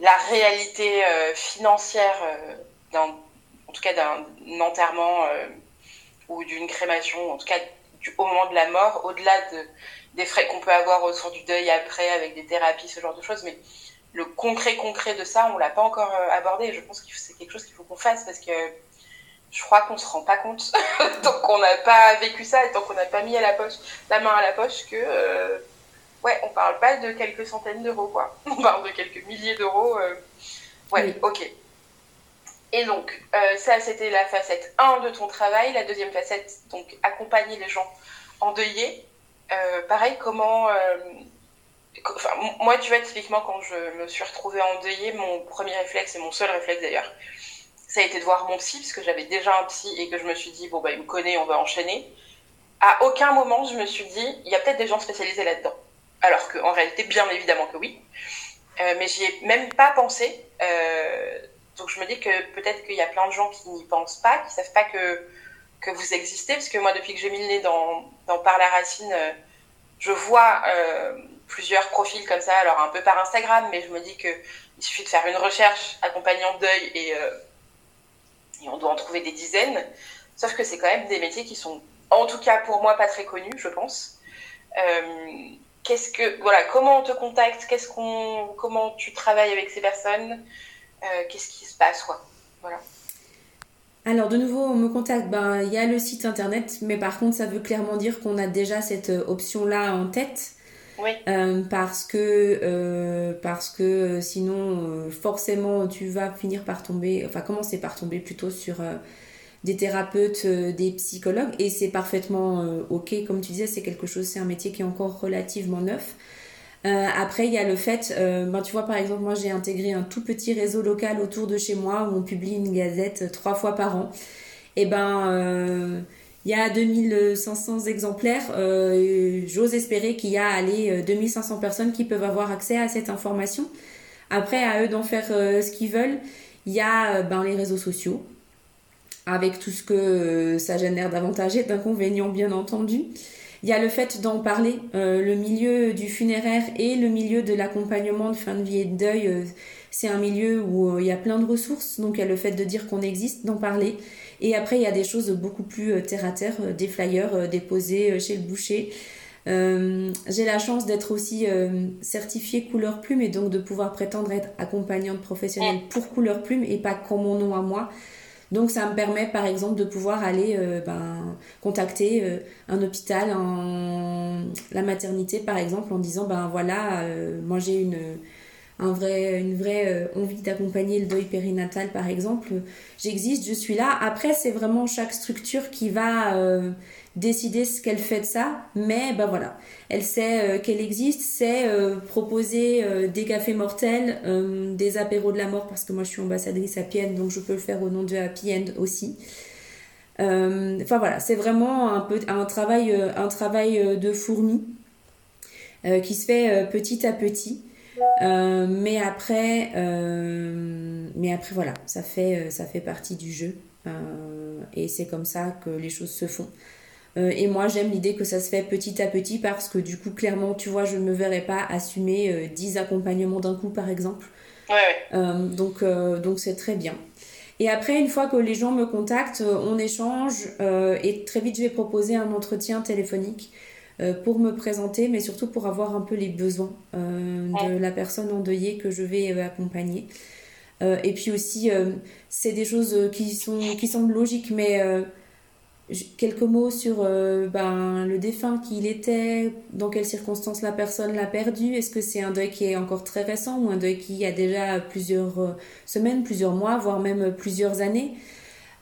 C: la réalité financière, en tout cas d'un enterrement ou d'une crémation, en tout cas du, au moment de la mort, au-delà de, des frais qu'on peut avoir autour du deuil après avec des thérapies, ce genre de choses. Mais le concret concret de ça, on l'a pas encore euh, abordé. Je pense que c'est quelque chose qu'il faut qu'on fasse parce que je crois qu'on se rend pas compte [LAUGHS] tant qu'on n'a pas vécu ça et tant qu'on n'a pas mis à la poche la main à la poche que euh, ouais on parle pas de quelques centaines d'euros quoi [LAUGHS] on parle de quelques milliers d'euros euh. ouais ok et donc, euh, ça, c'était la facette 1 de ton travail. La deuxième facette, donc, accompagner les gens endeuillés. Euh, pareil, comment... Euh, moi, tu vois, typiquement, quand je me suis retrouvée endeuillée, mon premier réflexe, et mon seul réflexe d'ailleurs, ça a été de voir mon psy, parce que j'avais déjà un psy et que je me suis dit, bon, bah, il me connaît, on va enchaîner. À aucun moment, je me suis dit, il y a peut-être des gens spécialisés là-dedans. Alors qu'en réalité, bien évidemment que oui. mais j'y ai même pas pensé. Donc je me dis que peut-être qu'il y a plein de gens qui n'y pensent pas, qui savent pas que, que vous existez, parce que moi depuis que j'ai mis le nez dans, dans Par la Racine, euh, je vois euh, plusieurs profils comme ça, alors un peu par Instagram, mais je me dis qu'il suffit de faire une recherche accompagnant deuil et, euh, et on doit en trouver des dizaines. Sauf que c'est quand même des métiers qui sont, en tout cas pour moi, pas très connus, je pense. qu'est-ce que, voilà, comment on te contacte, qu'est-ce qu'on, comment tu travailles avec ces personnes, qu'est-ce qui se passe quoi. Voilà.
B: Alors de nouveau, on me contacte, ben, il y a le site internet, mais par contre ça veut clairement dire qu'on a déjà cette euh, option-là en tête. parce que parce que sinon forcément tu vas finir par tomber enfin commencer par tomber plutôt sur des thérapeutes, des psychologues, et c'est parfaitement ok, comme tu disais, c'est quelque chose, c'est un métier qui est encore relativement neuf. Euh, après, il y a le fait, euh, ben, tu vois, par exemple, moi j'ai intégré un tout petit réseau local autour de chez moi où on publie une gazette trois fois par an. Et ben, euh, il y a 2500 exemplaires. J'ose espérer qu'il y a allez, 2500 personnes qui peuvent avoir accès à cette information. Après, à eux d'en faire ce qu'ils veulent. Il y a ben, les réseaux sociaux, avec tout ce que ça génère d'avantages et d'inconvénients, bien entendu. Il y a le fait d'en parler, euh, le milieu du funéraire et le milieu de l'accompagnement de fin de vie et de deuil, euh, c'est un milieu où euh, il y a plein de ressources, donc il y a le fait de dire qu'on existe, d'en parler. Et après, il y a des choses beaucoup plus terre à terre, des flyers déposés chez le boucher. j'ai la chance d'être aussi certifiée couleur plume et donc de pouvoir prétendre être accompagnante professionnelle pour couleur plume et pas comme mon nom à moi. Donc ça me permet par exemple de pouvoir aller euh, ben, contacter euh, un hôpital, en, la maternité par exemple, en disant ben voilà, euh, moi j'ai une, un vrai, une vraie envie d'accompagner le deuil périnatal par exemple. J'existe, je suis là. Après c'est vraiment chaque structure qui va décider ce qu'elle fait de ça, mais ben voilà, elle sait euh, qu'elle existe, c'est euh, proposer euh, des cafés mortels, des apéros de la mort, parce que moi je suis ambassadrice Happy End, donc je peux le faire au nom de Happy End aussi. Enfin voilà, c'est vraiment un, peu, un, travail, un travail de fourmi qui se fait petit à petit. mais après, mais après voilà, ça fait, ça fait partie du jeu et c'est comme ça que les choses se font. Euh, et moi, j'aime l'idée que ça se fait petit à petit parce que du coup, clairement, tu vois, je ne me verrais pas assumer 10 euh, accompagnements d'un coup, par exemple. Euh, donc, donc c'est très bien. Et après, une fois que les gens me contactent, on échange et très vite, je vais proposer un entretien téléphonique pour me présenter, mais surtout pour avoir un peu les besoins de la personne endeuillée que je vais accompagner. et puis aussi, c'est des choses qui, sont, qui semblent logiques, mais quelques mots sur euh, ben, le défunt, qui il était, dans quelles circonstances la personne l'a perdu. Est-ce que c'est un deuil qui est encore très récent ou un deuil qui a déjà plusieurs euh, semaines, plusieurs mois, voire même plusieurs années?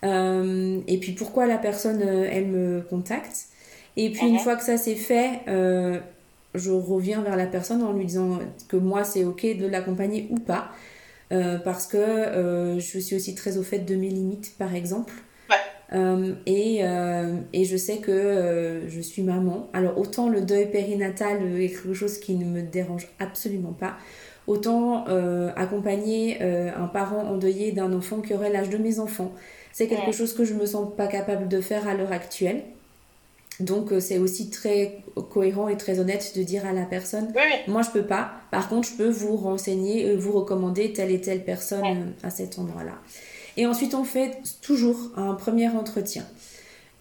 B: Euh, Et puis pourquoi la personne, elle me contacte? Et puis une mhm. fois que ça c'est fait, je reviens vers la personne en lui disant que moi c'est ok de l'accompagner ou pas. parce que je suis aussi très au fait de mes limites, par exemple. Euh, et, euh, et, je sais que euh, je suis maman. Alors autant le deuil périnatal est quelque chose qui ne me dérange absolument pas, autant accompagner un parent endeuillé d'un enfant qui aurait l'âge de mes enfants, c'est quelque chose que je me sens pas capable de faire à l'heure actuelle. Donc c'est aussi très cohérent et très honnête de dire à la personne, moi je peux pas, par contre je peux vous renseigner, vous recommander telle et telle personne à cet endroit-là. Et ensuite, on fait toujours un premier entretien.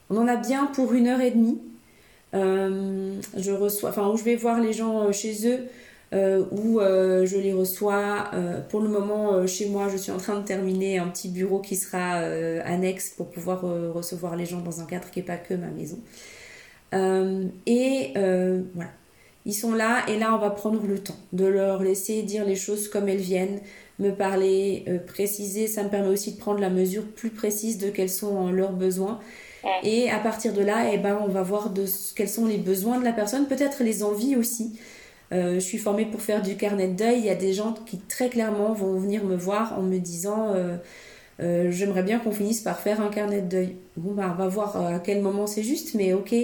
B: On en a bien pour une heure et demie. Euh, je reçois, enfin, où je vais voir les gens euh, chez eux, euh, où je les reçois. pour le moment, chez moi, je suis en train de terminer un petit bureau qui sera annexe pour pouvoir recevoir les gens dans un cadre qui n'est pas que ma maison. et voilà. Ils sont là et là on va prendre le temps de leur laisser dire les choses comme elles viennent, me parler, euh, préciser, ça me permet aussi de prendre la mesure plus précise de quels sont leurs besoins. Et à partir de là, eh ben, on va voir de quels sont les besoins de la personne, peut-être les envies aussi. Euh, je suis formée pour faire du carnet de deuil. Il y a des gens qui très clairement vont venir me voir en me disant euh, j'aimerais bien qu'on finisse par faire un carnet de deuil. Bon, bah, on va voir à quel moment c'est juste, mais ok.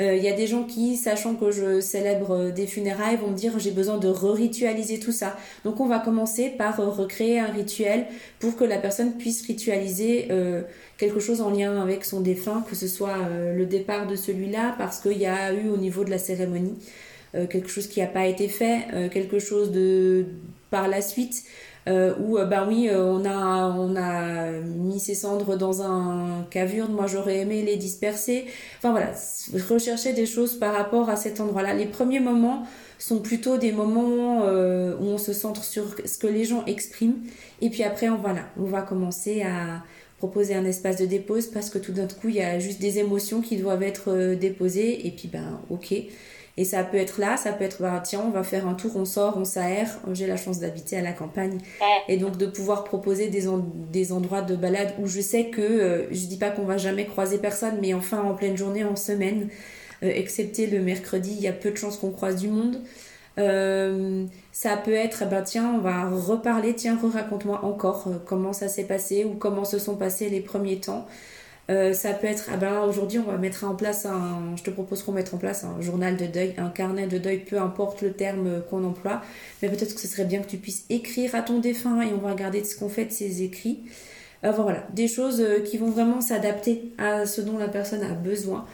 B: Il euh, y a des gens qui, sachant que je célèbre euh, des funérailles, vont me dire j'ai besoin de re-ritualiser tout ça. Donc on va commencer par euh, recréer un rituel pour que la personne puisse ritualiser quelque chose en lien avec son défunt, que ce soit le départ de celui-là, parce qu'il y a eu au niveau de la cérémonie quelque chose qui n'a pas été fait, quelque chose de par la suite euh, où euh, ben oui euh, on a on a mis ces cendres dans un caverne. Moi j'aurais aimé les disperser. Enfin voilà rechercher des choses par rapport à cet endroit là les premiers moments sont plutôt des moments où on se centre sur ce que les gens expriment. Et puis après on voilà on va commencer à proposer un espace de dépose parce que tout d'un coup il y a juste des émotions qui doivent être déposées. Et puis ben ok Et ça peut être là, ça peut être, bah, tiens, on va faire un tour, on sort, on s'aère. J'ai la chance d'habiter à la campagne. Et donc de pouvoir proposer des, des endroits de balade où je sais que, euh, je dis pas qu'on va jamais croiser personne, mais enfin en pleine journée, en semaine, euh, excepté le mercredi, il y a peu de chances qu'on croise du monde. Euh, ça peut être, bah, tiens, on va reparler, tiens, raconte-moi encore comment ça s'est passé ou comment se sont passés les premiers temps. Euh, ça peut être, ah ben aujourd'hui on va mettre en place un, je te propose qu'on mette en place un journal de deuil, un carnet de deuil, peu importe le terme qu'on emploie, mais peut-être que ce serait bien que tu puisses écrire à ton défunt et on va regarder ce qu'on fait de ces écrits. Euh, voilà, des choses euh, qui vont vraiment s'adapter à ce dont la personne a besoin.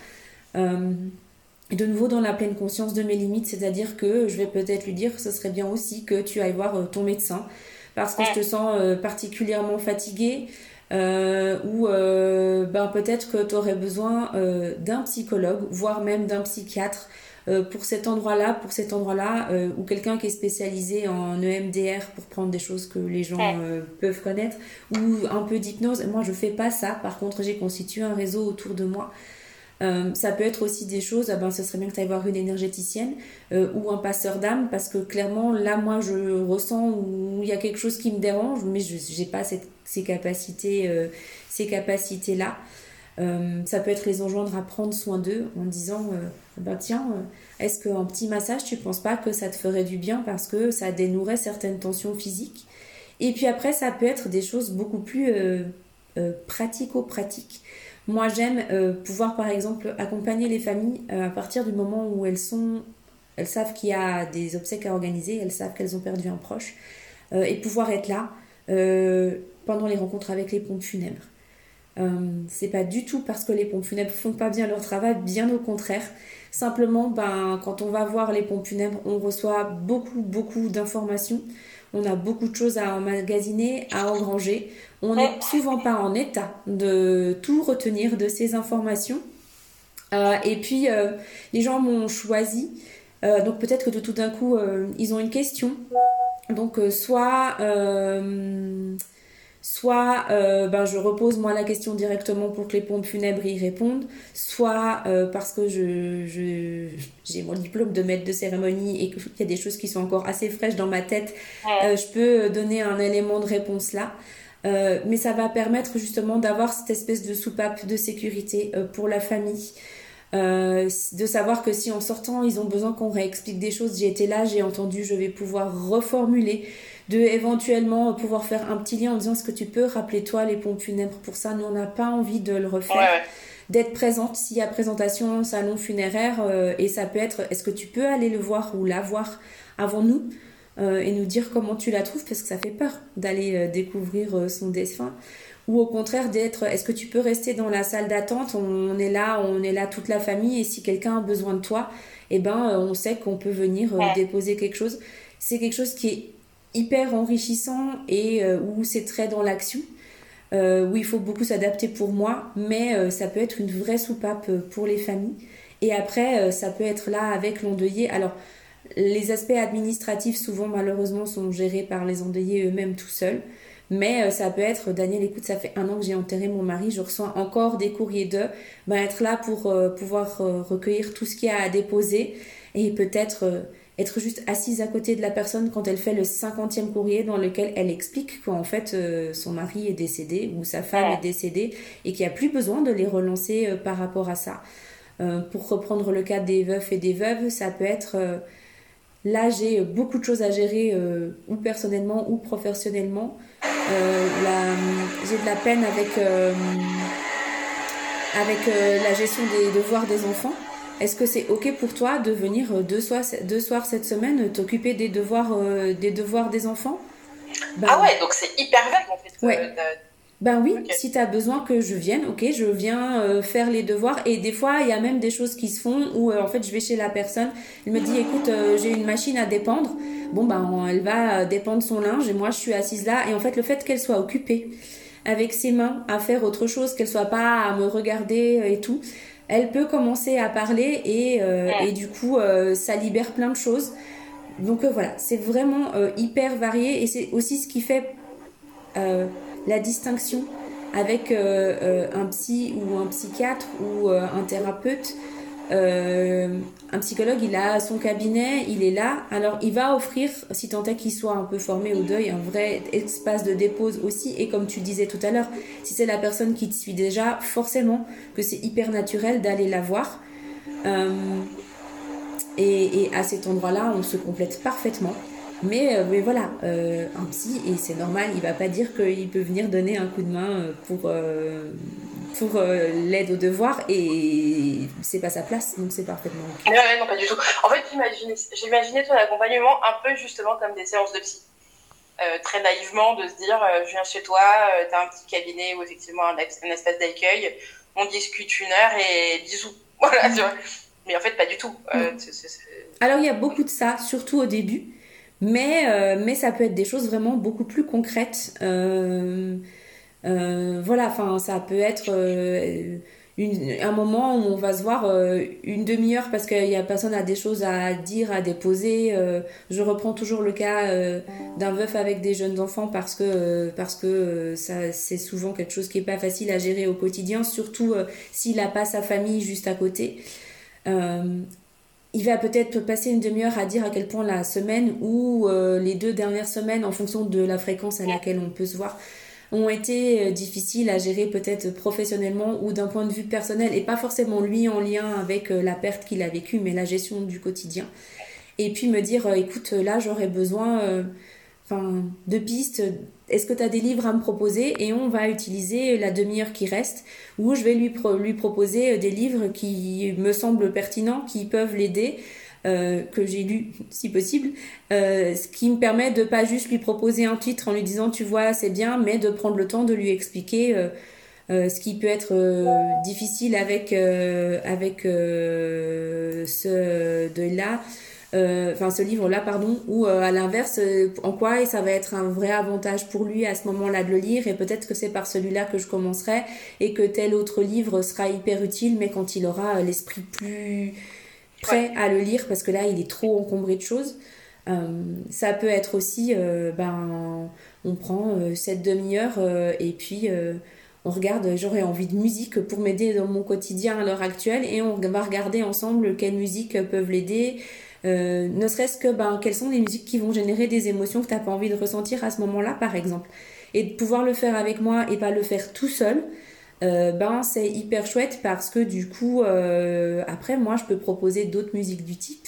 B: de nouveau dans la pleine conscience de mes limites, c'est-à-dire que je vais peut-être lui dire que ce serait bien aussi que tu ailles voir ton médecin parce que je te sens particulièrement fatiguée. Euh, ou euh, ben, peut-être que tu aurais besoin euh, d'un psychologue, voire même d'un psychiatre pour cet endroit-là, pour cet endroit-là, ou quelqu'un qui est spécialisé en EMDR pour prendre des choses que les gens peuvent connaître, ou un peu d'hypnose. Moi, je fais pas ça. Par contre, j'ai constitué un réseau autour de moi euh, ça peut être aussi des choses, ah ben, ce serait bien que tu ailles voir une énergéticienne euh, ou un passeur d'âme, parce que clairement, là, moi, je ressens où il y a quelque chose qui me dérange, mais je n'ai pas cette, ces capacités, euh, ces capacités-là. ça peut être les enjoindre à prendre soin d'eux en disant, bah, tiens, est-ce qu'un petit massage, tu penses pas que ça te ferait du bien parce que ça dénouerait certaines tensions physiques? Et puis après, ça peut être des choses beaucoup plus pratico-pratiques. Moi, j'aime euh, pouvoir, par exemple, accompagner les familles euh, à partir du moment où elles sont, elles savent qu'il y a des obsèques à organiser, elles savent qu'elles ont perdu un proche, euh, et pouvoir être là pendant les rencontres avec les pompes funèbres. c'est pas du tout parce que les pompes funèbres font pas bien leur travail, bien au contraire. Simplement, ben, quand on va voir les pompes funèbres, on reçoit beaucoup, beaucoup d'informations on a beaucoup de choses à emmagasiner, à engranger. On n'est souvent pas en état de tout retenir de ces informations. Euh, et puis, euh, les gens m'ont choisi. Euh, donc peut-être que tout d'un coup, ils ont une question. Donc soit soit euh, ben, je repose moi la question directement pour que les pompes funèbres y répondent, soit euh, parce que je, j'ai mon diplôme de maître de cérémonie et qu'il y a des choses qui sont encore assez fraîches dans ma tête, euh, je peux donner un élément de réponse là. mais ça va permettre justement d'avoir cette espèce de soupape de sécurité pour la famille. de savoir que si en sortant ils ont besoin qu'on réexplique des choses, j'ai été là, j'ai entendu, je vais pouvoir reformuler de éventuellement pouvoir faire un petit lien en disant est-ce que tu peux rappeler toi les pompes funèbres pour ça? Nous on n'a pas envie de le refaire. D'être présente. S'il y a présentation salon funéraire euh, et ça peut être est-ce que tu peux aller le voir ou la voir avant nous euh, et nous dire comment tu la trouves? Parce que ça fait peur d'aller euh, découvrir son défunt ou au contraire d'être est-ce que tu peux rester dans la salle d'attente? On est là on est là toute la famille et si quelqu'un a besoin de toi eh ben on sait qu'on peut venir déposer quelque chose. C'est quelque chose qui est hyper enrichissant et euh, où c'est très dans l'action, euh, où il faut beaucoup s'adapter pour moi, mais euh, ça peut être une vraie soupape pour les familles. Et après, ça peut être là avec l'endeuillé. Alors, les aspects administratifs, souvent malheureusement, sont gérés par les endeuillés eux-mêmes tout seuls. Mais ça peut être, Daniel, écoute, ça fait un an que j'ai enterré mon mari, je reçois encore des courriers d'eux. Ben, être là pour pouvoir recueillir tout ce qu'il y a à déposer et peut-être être juste assise à côté de la personne quand elle fait le cinquantième courrier dans lequel elle explique qu'en fait euh, son mari est décédé ou sa femme est décédée et qu'il n'y a plus besoin de les relancer euh, par rapport à ça. Euh, pour reprendre le cas des veufs et des veuves, ça peut être là j'ai beaucoup de choses à gérer ou personnellement ou professionnellement. j'ai de la peine avec, avec la gestion des devoirs des enfants. Est-ce que c'est ok pour toi de venir euh, deux soirs, deux soirs cette semaine euh, t'occuper des devoirs, euh, des devoirs des enfants?
C: Ben Ah ouais, donc c'est hyper vague en fait.
B: Ouais. Ben oui, si tu as besoin que je vienne, ok, je viens faire les devoirs. Et des fois, il y a même des choses qui se font où en fait je vais chez la personne, elle me dit écoute, j'ai une machine à dépendre. Bon, ben elle va dépendre son linge et moi je suis assise là. Et en fait, le fait qu'elle soit occupée avec ses mains à faire autre chose, qu'elle soit pas à me regarder et tout, elle peut commencer à parler et, euh, et du coup, euh, ça libère plein de choses. Donc euh, voilà, c'est vraiment hyper varié et c'est aussi ce qui fait la distinction avec un psy ou un psychiatre ou un thérapeute. Euh, un psychologue, il a son cabinet, il est là. Alors, il va offrir, si tant est qu'il soit un peu formé au deuil, un vrai espace de dépose aussi. Et comme tu disais tout à l'heure, si c'est la personne qui te suit déjà, forcément que c'est hyper naturel d'aller la voir. Euh, et, à cet endroit-là, on se complète parfaitement. Mais, euh, mais voilà, un psy, et c'est normal, il va pas dire qu'il peut venir donner un coup de main pour pour euh, l'aide aux devoirs et c'est pas sa place, donc c'est parfaitement
C: ok. Non, non, pas du tout. En fait, j'imaginais ton accompagnement un peu justement comme des séances de psy. Euh, très naïvement, de se dire euh, je viens chez toi, tu as un petit cabinet ou effectivement un, espace d'accueil, on discute une heure et bisous. [LAUGHS] Voilà, tu vois. Mais en fait, pas du tout.
B: Alors, il y a beaucoup de ça, surtout au début. Mais, mais ça peut être des choses vraiment beaucoup plus concrètes. Euh, voilà, enfin, ça peut être euh, un moment où on va se voir euh, une demi-heure parce qu'il y a personne a des choses à dire, à déposer. je reprends toujours le cas d'un veuf avec des jeunes enfants parce que parce que ça c'est souvent quelque chose qui est pas facile à gérer au quotidien, surtout s'il a pas sa famille juste à côté. il va peut-être passer une demi-heure à dire à quel point la semaine ou les deux dernières semaines, en fonction de la fréquence à laquelle on peut se voir, ont été euh, difficiles à gérer peut-être professionnellement ou d'un point de vue personnel et pas forcément lui en lien avec euh, la perte qu'il a vécue mais la gestion du quotidien. Et puis me dire euh, écoute là j'aurais besoin de pistes. Est-ce que tu as des livres à me proposer et on va utiliser la demi-heure qui reste où je vais lui proposer des livres qui me semblent pertinents qui peuvent l'aider euh, que j'ai lu si possible, euh, ce qui me permet de pas juste lui proposer un titre en lui disant tu vois c'est bien, mais de prendre le temps de lui expliquer euh, ce qui peut être difficile avec avec ce de là. Enfin, ce livre-là, pardon, ou à l'inverse, en quoi ça va être un vrai avantage pour lui à ce moment-là de le lire, et peut-être que c'est par celui-là que je commencerai, et que tel autre livre sera hyper utile, mais quand il aura l'esprit plus, prêt à le lire parce que là, il est trop encombré de choses. Euh, ça peut être aussi, euh, ben, on prend euh, cette demi-heure et puis on regarde, j'aurais envie de musique pour m'aider dans mon quotidien à l'heure actuelle et on va regarder ensemble quelles musiques peuvent l'aider. ne serait-ce que ben, quelles sont les musiques qui vont générer des émotions que tu n'as pas envie de ressentir à ce moment-là, par exemple. Et de pouvoir le faire avec moi et pas le faire tout seul, euh, ben c'est hyper chouette parce que du coup euh, après moi je peux proposer d'autres musiques du type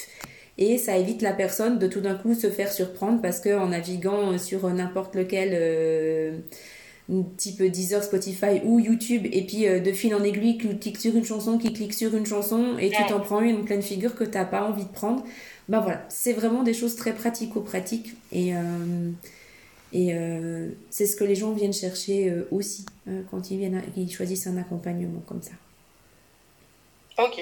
B: et ça évite la personne de tout d'un coup se faire surprendre parce que en naviguant sur n'importe lequel euh, type Deezer, Spotify ou YouTube et puis de fil en aiguille qui clique sur une chanson, qui clique sur une chanson et tu t'en prends une en pleine figure que t'as pas envie de prendre. Ben voilà, c'est vraiment des choses très pratico-pratiques et et euh, c'est ce que les gens viennent chercher euh, aussi euh, quand ils, viennent ils choisissent un accompagnement comme ça.
C: Ok.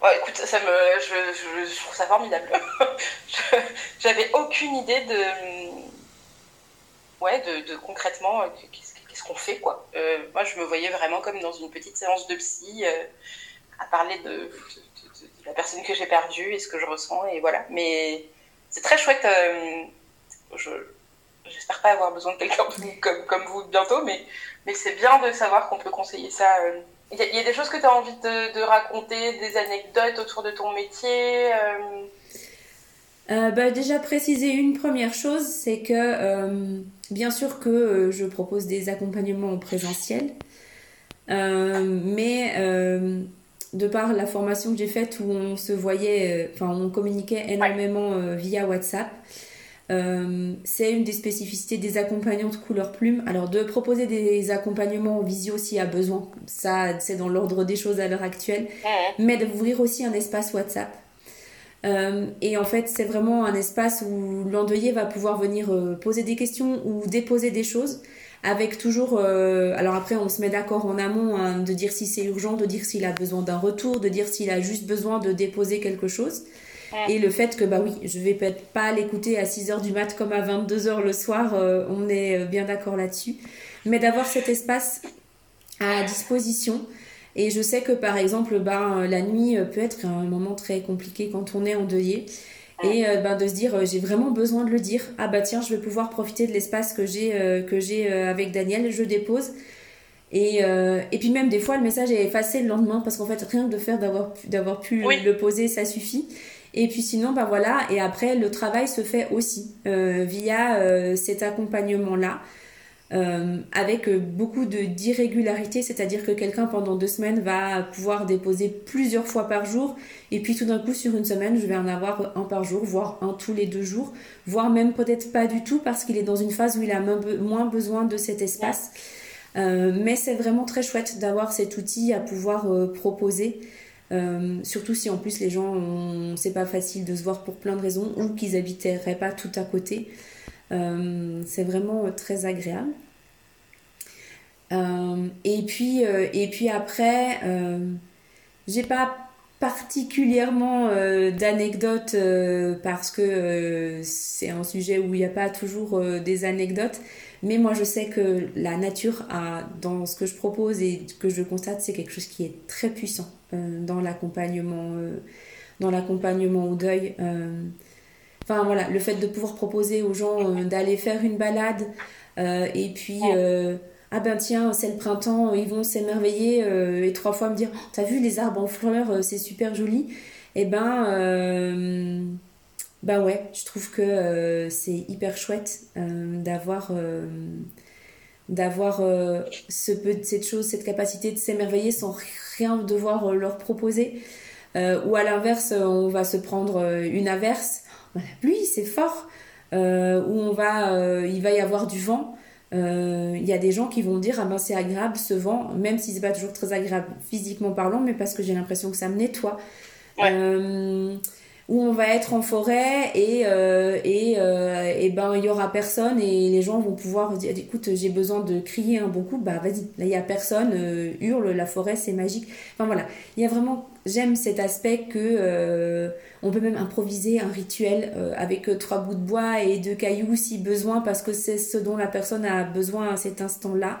C: Bon, écoute, ça me, je, je, trouve ça formidable. [LAUGHS] J'avais aucune idée de, ouais, de, de concrètement qu'est-ce qu'on fait quoi. moi, je me voyais vraiment comme dans une petite séance de psy à parler de, de, la personne que j'ai perdue et ce que je ressens et voilà. Mais c'est très chouette. je, J'espère pas avoir besoin de quelqu'un [LAUGHS] comme, comme vous bientôt, mais, mais c'est bien de savoir qu'on peut conseiller ça. Euh. Il y, a des choses que tu as envie de, de, raconter, des anecdotes autour de ton métier euh?
B: Euh, bah, déjà préciser une première chose, c'est que bien sûr que je propose des accompagnements en présentiel, mais de par la formation que j'ai faite où on se voyait, enfin on communiquait énormément via WhatsApp, euh, c'est une des spécificités des accompagnantes couleur plume. Alors de proposer des accompagnements en visio s'il y a besoin, ça c'est dans l'ordre des choses à l'heure actuelle, mais d'ouvrir aussi un espace WhatsApp. Euh, et en fait, c'est vraiment un espace où l'endeuillé va pouvoir venir euh, poser des questions ou déposer des choses avec toujours alors après on se met d'accord en amont hein, de dire si c'est urgent de dire s'il a besoin d'un retour de dire s'il a juste besoin de déposer quelque chose et le fait que, bah oui, je vais peut-être pas l'écouter à 6h du mat comme à 22h le soir, euh, on est euh, bien d'accord là-dessus. Mais d'avoir cet espace à disposition. Et je sais que par exemple, ben, la nuit peut être un moment très compliqué quand on est endeuillé. Et euh, ben, de se dire, j'ai vraiment besoin de le dire. Ah bah tiens, je vais pouvoir profiter de l'espace que j'ai que j'ai avec Daniel, je dépose. Et, et puis même des fois, le message est effacé le lendemain parce qu'en fait, rien que de faire d'avoir d'avoir pu le poser, ça suffit. Et puis sinon, bah voilà, et après, le travail se fait aussi via cet accompagnement-là. Euh, avec beaucoup d'irrégularité, c'est-à-dire que quelqu'un pendant deux semaines va pouvoir déposer plusieurs fois par jour, et puis tout d'un coup sur une semaine, je vais en avoir un par jour, voire un tous les deux jours, voire même peut-être pas du tout parce qu'il est dans une phase où il a moins besoin de cet espace. Euh, mais c'est vraiment très chouette d'avoir cet outil à pouvoir euh, proposer. Surtout si en plus les gens, c'est pas facile de se voir pour plein de raisons ou qu'ils habiteraient pas tout à côté. Euh, c'est vraiment très agréable. Euh, et, puis, euh, et puis après, j'ai pas particulièrement d'anecdotes parce que c'est un sujet où il n'y a pas toujours des anecdotes. Mais moi, je sais que la nature, a, dans ce que je propose et que je constate, c'est quelque chose qui est très puissant dans l'accompagnement, dans l'accompagnement au deuil. Enfin voilà, le fait de pouvoir proposer aux gens euh, d'aller faire une balade euh, et puis euh, ah ben tiens c'est le printemps ils vont s'émerveiller et trois fois me dire oh, t'as vu les arbres en fleurs c'est super joli. Et eh ben ben ouais je trouve que c'est hyper chouette d'avoir d'avoir ce peu cette chose cette capacité de s'émerveiller sans rien devoir leur proposer. Ou à l'inverse on va se prendre une averse. La pluie, c'est fort, euh, où on va, euh, il va y avoir du vent. Euh, il y a des gens qui vont dire ah ben c'est agréable ce vent, même si c'est pas toujours très agréable physiquement parlant, mais parce que j'ai l'impression que ça me nettoie. Où on va être en forêt et euh, et, euh, et ben il y aura personne et les gens vont pouvoir dire écoute j'ai besoin de crier un bon coup bah vas-y. Là il y a personne euh, hurle la forêt c'est magique. Enfin voilà. Il y a vraiment j'aime cet aspect que on peut même improviser un rituel avec trois bouts de bois et deux cailloux si besoin parce que c'est ce dont la personne a besoin à cet instant là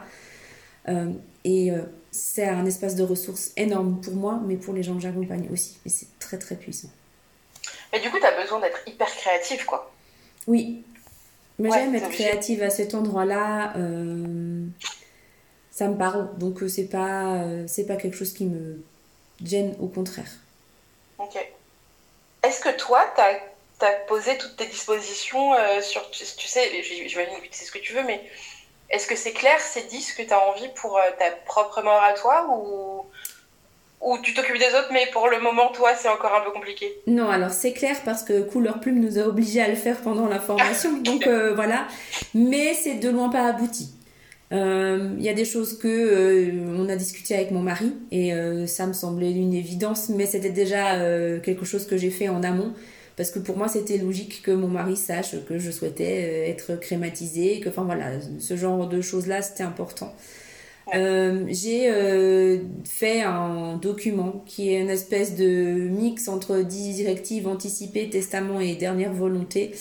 B: et c'est un espace de ressources énorme pour moi mais pour les gens que j'accompagne aussi et c'est très très puissant
C: mais du coup, tu as besoin d'être hyper créative, quoi.
B: Oui. Mais j'aime être créative à cet endroit-là. Euh, ça me parle. Donc, euh, c'est pas, euh, c'est pas quelque chose qui me gêne, au contraire.
C: Ok. Est-ce que toi, tu as, posé toutes tes dispositions sur. Tu, sais, j'imagine que tu sais ce que tu veux, mais est-ce que c'est clair, c'est dit ce que tu as envie pour ta propre mort à toi ou ou tu t'occupes des autres, mais pour le moment, toi, c'est encore un peu compliqué?
B: Non, alors c'est clair parce que Couleur Plume nous a obligés à le faire pendant la formation, [LAUGHS] donc euh, voilà. Mais c'est de loin pas abouti. Il euh, y a des choses que euh, on a discuté avec mon mari et ça me semblait une évidence, mais c'était déjà quelque chose que j'ai fait en amont parce que pour moi c'était logique que mon mari sache que je souhaitais être crématisée, que enfin voilà, ce genre de choses là c'était important. Euh, j'ai euh, fait un document qui est une espèce de mix entre directives anticipées, testament et dernière volonté, euh,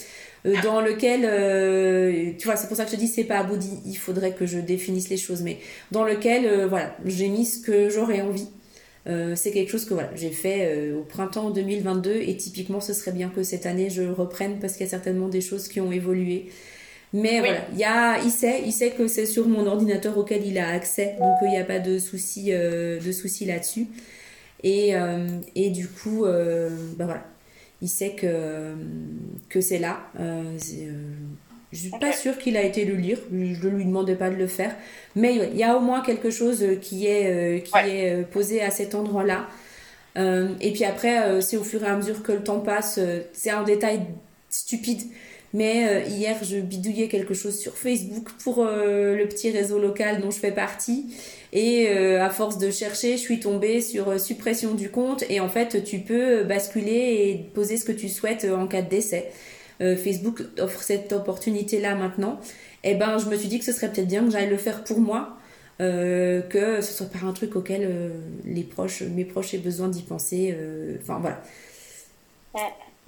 B: dans lequel, tu vois, c'est pour ça que je te dis, c'est pas abouti, il faudrait que je définisse les choses, mais dans lequel, voilà, j'ai mis ce que j'aurais envie. c'est quelque chose que voilà, j'ai fait au printemps 2022 et typiquement ce serait bien que cette année je reprenne parce qu'il y a certainement des choses qui ont évolué. Mais voilà, il, y a, il, sait, il sait que c'est sur mon ordinateur auquel il a accès, donc il n'y a pas de souci, euh, de souci là-dessus. Et, euh, et, du coup, euh, bah voilà, il sait que, que c'est là. je suis pas sûre qu'il a été le lire, je ne lui demandais pas de le faire, mais il y a au moins quelque chose qui est, qui est posé à cet endroit-là. et puis après, c'est au fur et à mesure que le temps passe, c'est un détail stupide mais euh, hier, je bidouillais quelque chose sur Facebook pour euh, le petit réseau local dont je fais partie. Et euh, à force de chercher, je suis tombée sur suppression du compte. Et en fait, tu peux basculer et poser ce que tu souhaites en cas de décès. Facebook offre cette opportunité-là maintenant. Et eh ben, je me suis dit que ce serait peut-être bien que j'aille le faire pour moi. que ce soit pas un truc auquel les proches, mes proches aient besoin d'y penser. Enfin voilà.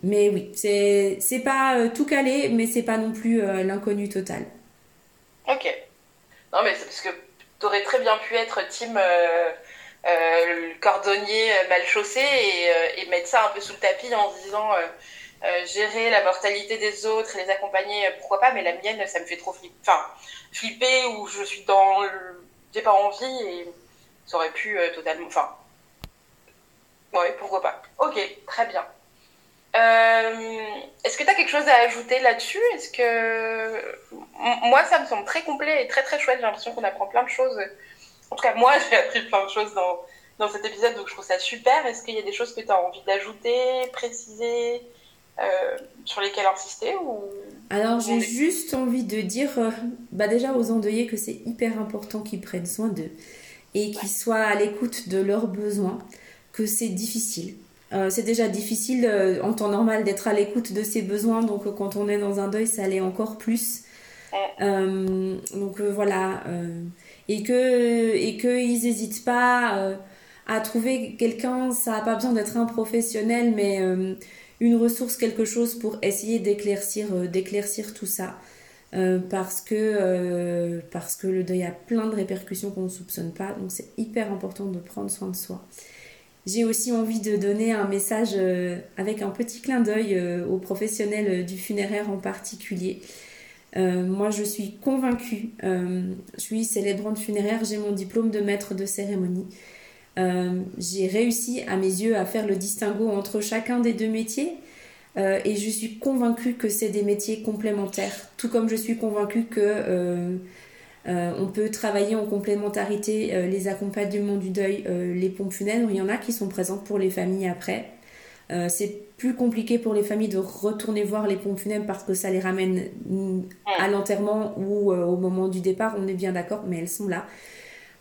B: Mais oui, c'est, pas euh, tout calé, mais c'est pas non plus euh, l'inconnu total.
C: Ok. Non, mais c'est parce que t'aurais très bien pu être team euh, cordonnier mal chaussé et, et, mettre ça un peu sous le tapis en se disant gérer la mortalité des autres et les accompagner, pourquoi pas, mais la mienne, ça me fait trop flipper. Enfin, flipper où je suis dans j'ai pas envie et ça aurait pu totalement. Enfin, ouais, pourquoi pas. Ok, très bien. Est-ce que tu as quelque chose à ajouter là-dessus? Est-ce que moi, ça me semble très complet et très très chouette. J'ai l'impression qu'on apprend plein de choses. En tout cas, moi, [LAUGHS] j'ai appris plein de choses dans, dans cet épisode, donc je trouve ça super. Est-ce qu'il y a des choses que tu as envie d'ajouter, préciser, euh, sur lesquelles insister ou...
B: Alors, j'ai juste envie de dire euh, bah déjà aux endeuillés que c'est hyper important qu'ils prennent soin d'eux et qu'ils soient à l'écoute de leurs besoins, que c'est difficile. Euh, c'est déjà difficile en temps normal d'être à l'écoute de ses besoins, donc quand on est dans un deuil, ça l'est encore plus. donc voilà, et que et qu'ils n'hésitent pas à trouver quelqu'un, ça n'a pas besoin d'être un professionnel, mais euh, une ressource, quelque chose pour essayer d'éclaircir, euh, d'éclaircir tout ça. Euh, parce, que, parce que le deuil a plein de répercussions qu'on ne soupçonne pas, donc c'est hyper important de prendre soin de soi. J'ai aussi envie de donner un message avec un petit clin d'œil aux professionnels du funéraire en particulier. moi, je suis convaincue, je suis célébrante funéraire, j'ai mon diplôme de maître de cérémonie. Euh, j'ai réussi à mes yeux à faire le distinguo entre chacun des deux métiers euh, et je suis convaincue que c'est des métiers complémentaires, tout comme je suis convaincue que euh, on peut travailler en complémentarité les accompagnements du deuil, les pompes funèbres, il y en a qui sont présentes pour les familles après. c'est plus compliqué pour les familles de retourner voir les pompes funèbres parce que ça les ramène à l'enterrement ou au moment du départ, on est bien d'accord, mais elles sont là.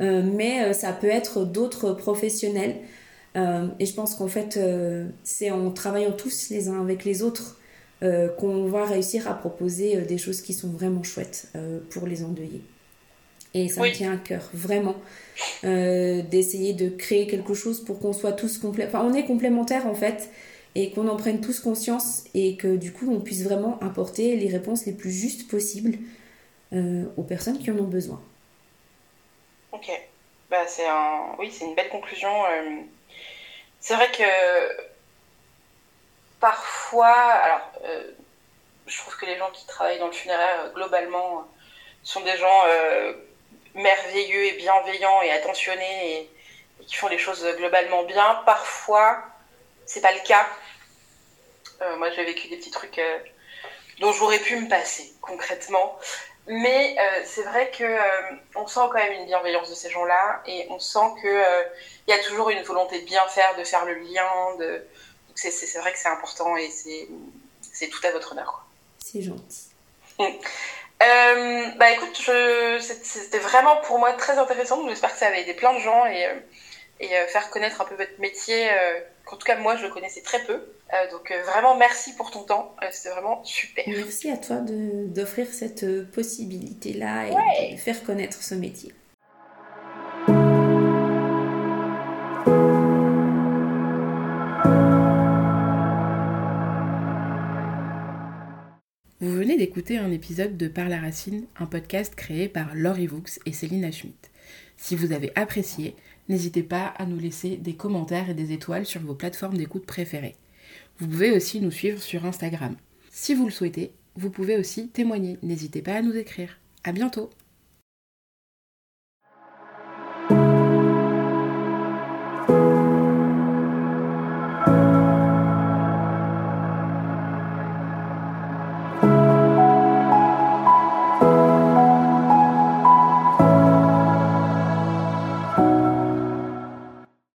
B: Euh, mais euh, ça peut être d'autres professionnels. Euh, et je pense qu'en fait, c'est en travaillant tous les uns avec les autres qu'on va réussir à proposer des choses qui sont vraiment chouettes pour les endeuillés. Et ça me tient à cœur, vraiment, d'essayer de créer quelque chose pour qu'on soit tous complémentaires. Enfin, on est complémentaires en fait, et qu'on en prenne tous conscience, et que du coup, on puisse vraiment apporter les réponses les plus justes possibles aux personnes qui en ont besoin.
C: Ok. Bah, c'est un... Oui, c'est une belle conclusion. Euh. C'est vrai que parfois, alors, euh, je trouve que les gens qui travaillent dans le funéraire, globalement, sont des gens euh, merveilleux et bienveillants et attentionnés et, qui font les choses globalement bien. Parfois, c'est pas le cas. moi, j'ai vécu des petits trucs dont j'aurais pu me passer concrètement. Mais euh, c'est vrai que euh, on sent quand même une bienveillance de ces gens-là et on sent que euh, il y a toujours une volonté de bien faire, de faire le lien. De... C'est vrai que c'est important et c'est tout à votre honneur.
B: C'est gentil.
C: Bah écoute, c'était vraiment pour moi très intéressant. J'espère que ça avait aidé plein de gens et, et faire connaître un peu votre métier. qu'en tout cas moi je le connaissais très peu. Euh, donc euh, vraiment merci pour ton temps, euh, c'était vraiment super.
B: Merci à toi d'offrir cette possibilité-là et de faire connaître ce métier.
A: D'écouter un épisode de Par la Racine, un podcast créé par Laurie Vaux et Céline Schmidt. Si vous avez apprécié, n'hésitez pas à nous laisser des commentaires et des étoiles sur vos plateformes d'écoute préférées. Vous pouvez aussi nous suivre sur Instagram. Si vous le souhaitez, vous pouvez aussi témoigner. N'hésitez pas à nous écrire. À bientôt!